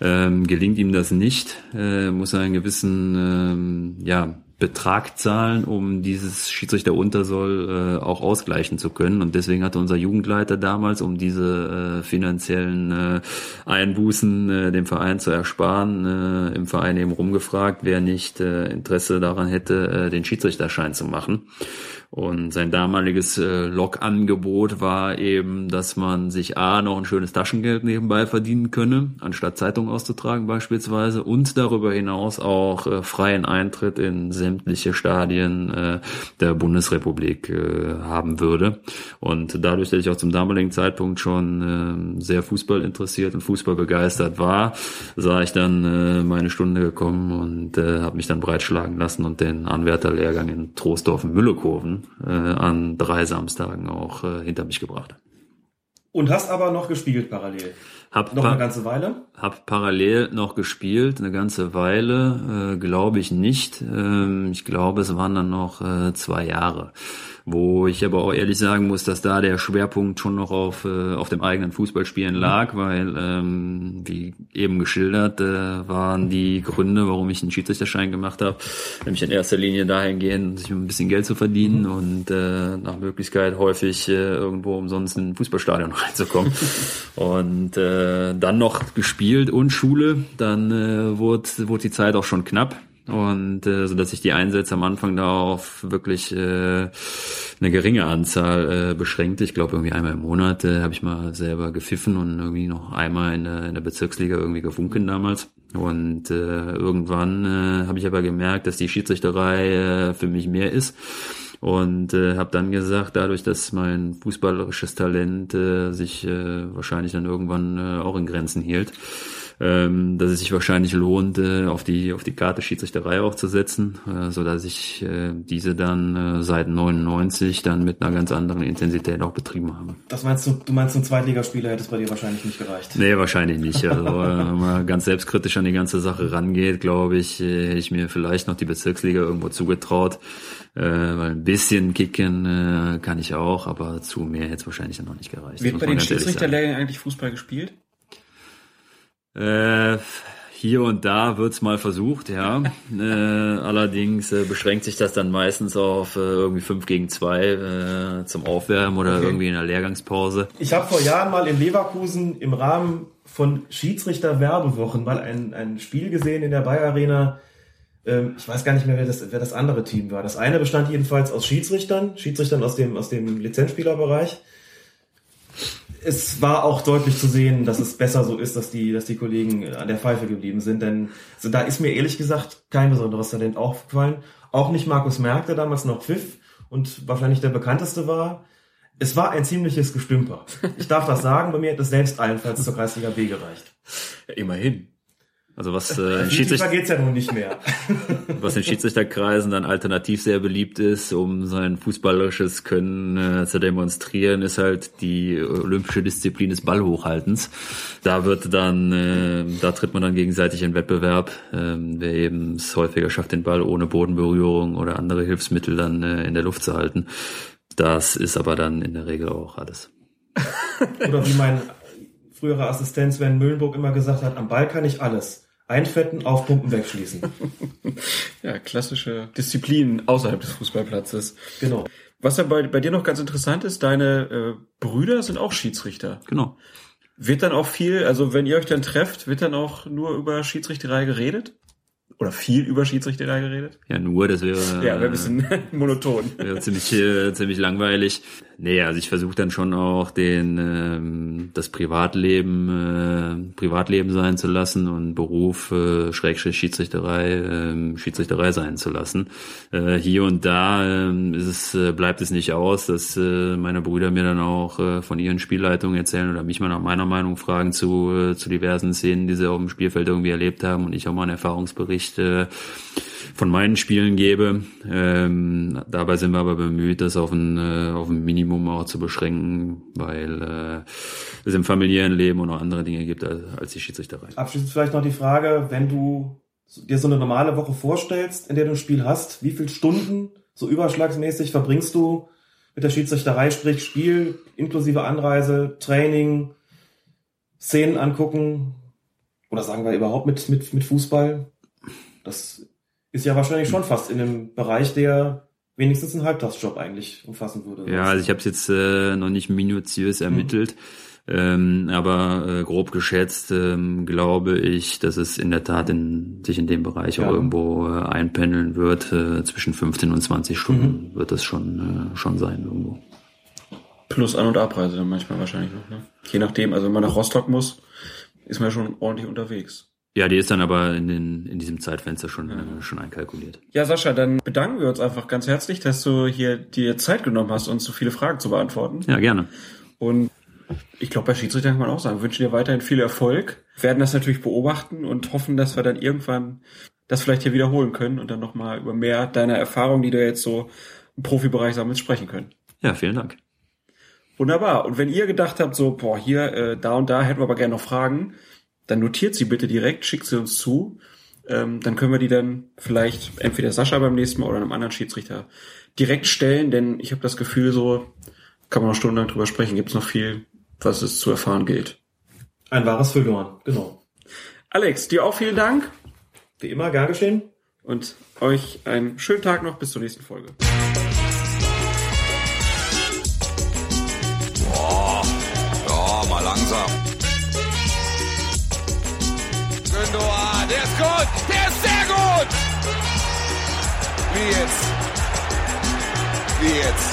Ähm, gelingt ihm das nicht, äh, muss er einen gewissen ähm, ja, Betrag zahlen, um dieses Schiedsrichteruntersoll äh, auch ausgleichen zu können. Und deswegen hatte unser Jugendleiter damals, um diese äh, finanziellen äh, Einbußen äh, dem Verein zu ersparen, äh, im Verein eben rumgefragt, wer nicht äh, Interesse daran hätte, äh, den Schiedsrichterschein zu machen. Und sein damaliges äh, Log-Angebot war eben, dass man sich A, noch ein schönes Taschengeld nebenbei verdienen könne, anstatt Zeitung auszutragen beispielsweise, und darüber hinaus auch äh, freien Eintritt in sämtliche Stadien äh, der Bundesrepublik äh, haben würde. Und dadurch, dass ich auch zum damaligen Zeitpunkt schon äh, sehr Fußball interessiert und Fußball begeistert war, sah ich dann äh, meine Stunde gekommen und äh, habe mich dann breitschlagen lassen und den Anwärterlehrgang in Troisdorf und Müllekurven äh, an drei Samstagen auch äh, hinter mich gebracht. Und hast aber noch gespielt parallel. Hab, Noch eine ganze Weile? hab parallel noch gespielt, eine ganze Weile, äh, glaube ich nicht. Ähm, ich glaube, es waren dann noch äh, zwei Jahre. Wo ich aber auch ehrlich sagen muss, dass da der Schwerpunkt schon noch auf, äh, auf dem eigenen Fußballspielen lag, weil, ähm, wie eben geschildert, äh, waren die Gründe, warum ich einen Schiedsrichterschein gemacht habe, nämlich in erster Linie dahingehend, sich ein bisschen Geld zu verdienen und äh, nach Möglichkeit häufig äh, irgendwo umsonst in ein Fußballstadion (laughs) reinzukommen. (laughs) und äh, dann noch gespielt und Schule, dann äh, wurde, wurde die Zeit auch schon knapp. Und äh, so dass sich die Einsätze am Anfang da auf wirklich äh, eine geringe Anzahl äh, beschränkte. Ich glaube irgendwie einmal im Monat äh, habe ich mal selber gepfiffen und irgendwie noch einmal in der, in der Bezirksliga irgendwie gefunken damals. Und äh, irgendwann äh, habe ich aber gemerkt, dass die Schiedsrichterei äh, für mich mehr ist und äh, habe dann gesagt, dadurch, dass mein fußballerisches Talent äh, sich äh, wahrscheinlich dann irgendwann äh, auch in Grenzen hielt, ähm, dass es sich wahrscheinlich lohnt, äh, auf die auf die Karte Schiedsrichterei aufzusetzen, äh, so dass ich äh, diese dann äh, seit 99 dann mit einer ganz anderen Intensität auch betrieben habe. Das meinst du, du meinst, ein Zweitligaspieler hätte es bei dir wahrscheinlich nicht gereicht. Nee, wahrscheinlich nicht. Also, (laughs) äh, wenn man ganz selbstkritisch an die ganze Sache rangeht, glaube ich, äh, hätte ich mir vielleicht noch die Bezirksliga irgendwo zugetraut. Äh, weil ein bisschen kicken äh, kann ich auch, aber zu mehr hätte es wahrscheinlich dann noch nicht gereicht. Wird bei den. Schiedsrichterlehrgängen eigentlich Fußball gespielt? Äh, hier und da wird's mal versucht, ja. (laughs) äh, allerdings äh, beschränkt sich das dann meistens auf äh, irgendwie 5 gegen 2 äh, zum Aufwärmen oder Okay. irgendwie in der Lehrgangspause. Ich habe vor Jahren mal in Leverkusen im Rahmen von Schiedsrichter-Werbewochen mal ein, ein Spiel gesehen in der Bayer Arena. Ähm, ich weiß gar nicht mehr, wer das, wer das andere Team war. Das eine bestand jedenfalls aus Schiedsrichtern, Schiedsrichtern aus dem, aus dem Lizenzspielerbereich. Es war auch deutlich zu sehen, dass es besser so ist, dass die, dass die Kollegen an der Pfeife geblieben sind, denn so, da ist mir ehrlich gesagt kein besonderes Talent aufgefallen. Auch nicht Markus Merck, der damals noch pfiff und wahrscheinlich der bekannteste war. Es war ein ziemliches Gestümper. Ich darf das sagen, bei mir hat es selbst allenfalls zur Kreisliga B gereicht. Immerhin. Also was äh, in Schiedsrichter geht's ja nun nicht mehr. (laughs) was in Schiedsrichterkreisen dann alternativ sehr beliebt ist, um sein fußballerisches Können äh, zu demonstrieren, ist halt die olympische Disziplin des Ballhochhaltens. Da wird dann, äh, da tritt man dann gegenseitig in Wettbewerb, ähm, wer eben es häufiger schafft, den Ball ohne Bodenberührung oder andere Hilfsmittel dann äh, in der Luft zu halten. Das ist aber dann in der Regel auch alles. Oder wie mein früherer Assistent Sven Mühlenburg immer gesagt hat, am Ball kann ich alles. Einfetten, aufpumpen, wegschließen. (laughs) Ja, klassische Disziplin außerhalb des Fußballplatzes. Genau. Was ja bei, bei dir noch ganz interessant ist, deine äh, Brüder sind auch Schiedsrichter. Genau. Wird dann auch viel, also wenn ihr euch dann trefft, wird dann auch nur über Schiedsrichterei geredet? oder viel über Schiedsrichter da geredet? Ja, nur, das wäre, Ja, wäre ein bisschen (laughs) monoton. wäre ziemlich, äh, ziemlich langweilig. Nee, also ich versuche dann schon auch den ähm, das Privatleben äh, Privatleben sein zu lassen und Beruf äh, Schrägstrich Schiedsrichterei äh, Schiedsrichterei sein zu lassen. Äh, hier und da äh, ist es, äh, bleibt es nicht aus, dass äh, meine Brüder mir dann auch äh, von ihren Spielleitungen erzählen oder mich mal nach meiner Meinung fragen zu, äh, zu diversen Szenen, die sie auf dem Spielfeld irgendwie erlebt haben und ich auch mal einen Erfahrungsbericht äh, von meinen Spielen gebe. Ähm, dabei sind wir aber bemüht, das auf ein, äh, auf ein Minimum auch zu beschränken, weil äh, es im familiären Leben auch noch andere Dinge gibt als, als die Schiedsrichterei. Abschließend vielleicht noch die Frage, wenn du dir so eine normale Woche vorstellst, in der du ein Spiel hast, wie viele Stunden so überschlagsmäßig verbringst du mit der Schiedsrichterei, sprich Spiel inklusive Anreise, Training, Szenen angucken oder sagen wir überhaupt mit, mit, mit Fußball? Das ist ja wahrscheinlich schon fast in einem Bereich, der wenigstens einen Halbtagsjob eigentlich umfassen würde. Ja, also ich habe es jetzt äh, noch nicht minutiös ermittelt, ähm, aber äh, grob geschätzt ähm, glaube ich, dass es in der Tat in, sich in dem Bereich Ja. auch irgendwo äh, einpendeln wird. Äh, zwischen 15 und 20 Stunden wird das schon, äh, schon sein irgendwo. Plus An- und Abreise dann manchmal wahrscheinlich noch. Ne? Je nachdem, also wenn man nach Rostock muss, ist man ja schon ordentlich unterwegs. Ja, die ist dann aber in, den, in diesem Zeitfenster schon, äh, schon einkalkuliert. Ja, Sascha, dann bedanken wir uns einfach ganz herzlich, dass du hier dir Zeit genommen hast, uns so viele Fragen zu beantworten. Ja, gerne. Und ich glaube, bei Schiedsrichtern kann man auch sagen, wir wünschen dir weiterhin viel Erfolg, werden das natürlich beobachten und hoffen, dass wir dann irgendwann das vielleicht hier wiederholen können und dann nochmal über mehr deiner Erfahrungen, die du jetzt so im Profibereich sammelst, sprechen können. Ja, vielen Dank. Wunderbar. Und wenn ihr gedacht habt, so, boah, hier, äh, da und da hätten wir aber gerne noch Fragen, dann notiert sie bitte direkt, schickt sie uns zu. Ähm, dann können wir die dann vielleicht entweder Sascha beim nächsten Mal oder einem anderen Schiedsrichter direkt stellen, denn ich habe das Gefühl, so kann man noch stundenlang drüber sprechen, gibt es noch viel, was es zu erfahren gilt. Ein wahres Füllhorn, genau. Alex, dir auch vielen Dank Wie immer, gern geschehen. und euch einen schönen Tag noch bis zur nächsten Folge. Boah, ja, mal langsam. Gut, der ist sehr gut. Wie jetzt? Wie jetzt?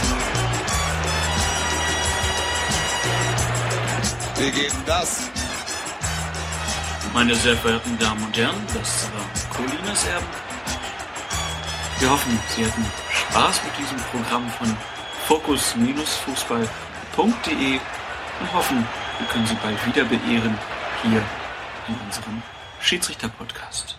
Wir geben das. Meine sehr verehrten Damen und Herren, das war Colinas Erben. Wir hoffen, Sie hatten Spaß mit diesem Programm von fokus-fußball.de und hoffen, wir können Sie bald wieder beehren hier in unserem Schiedsrichter-Podcast.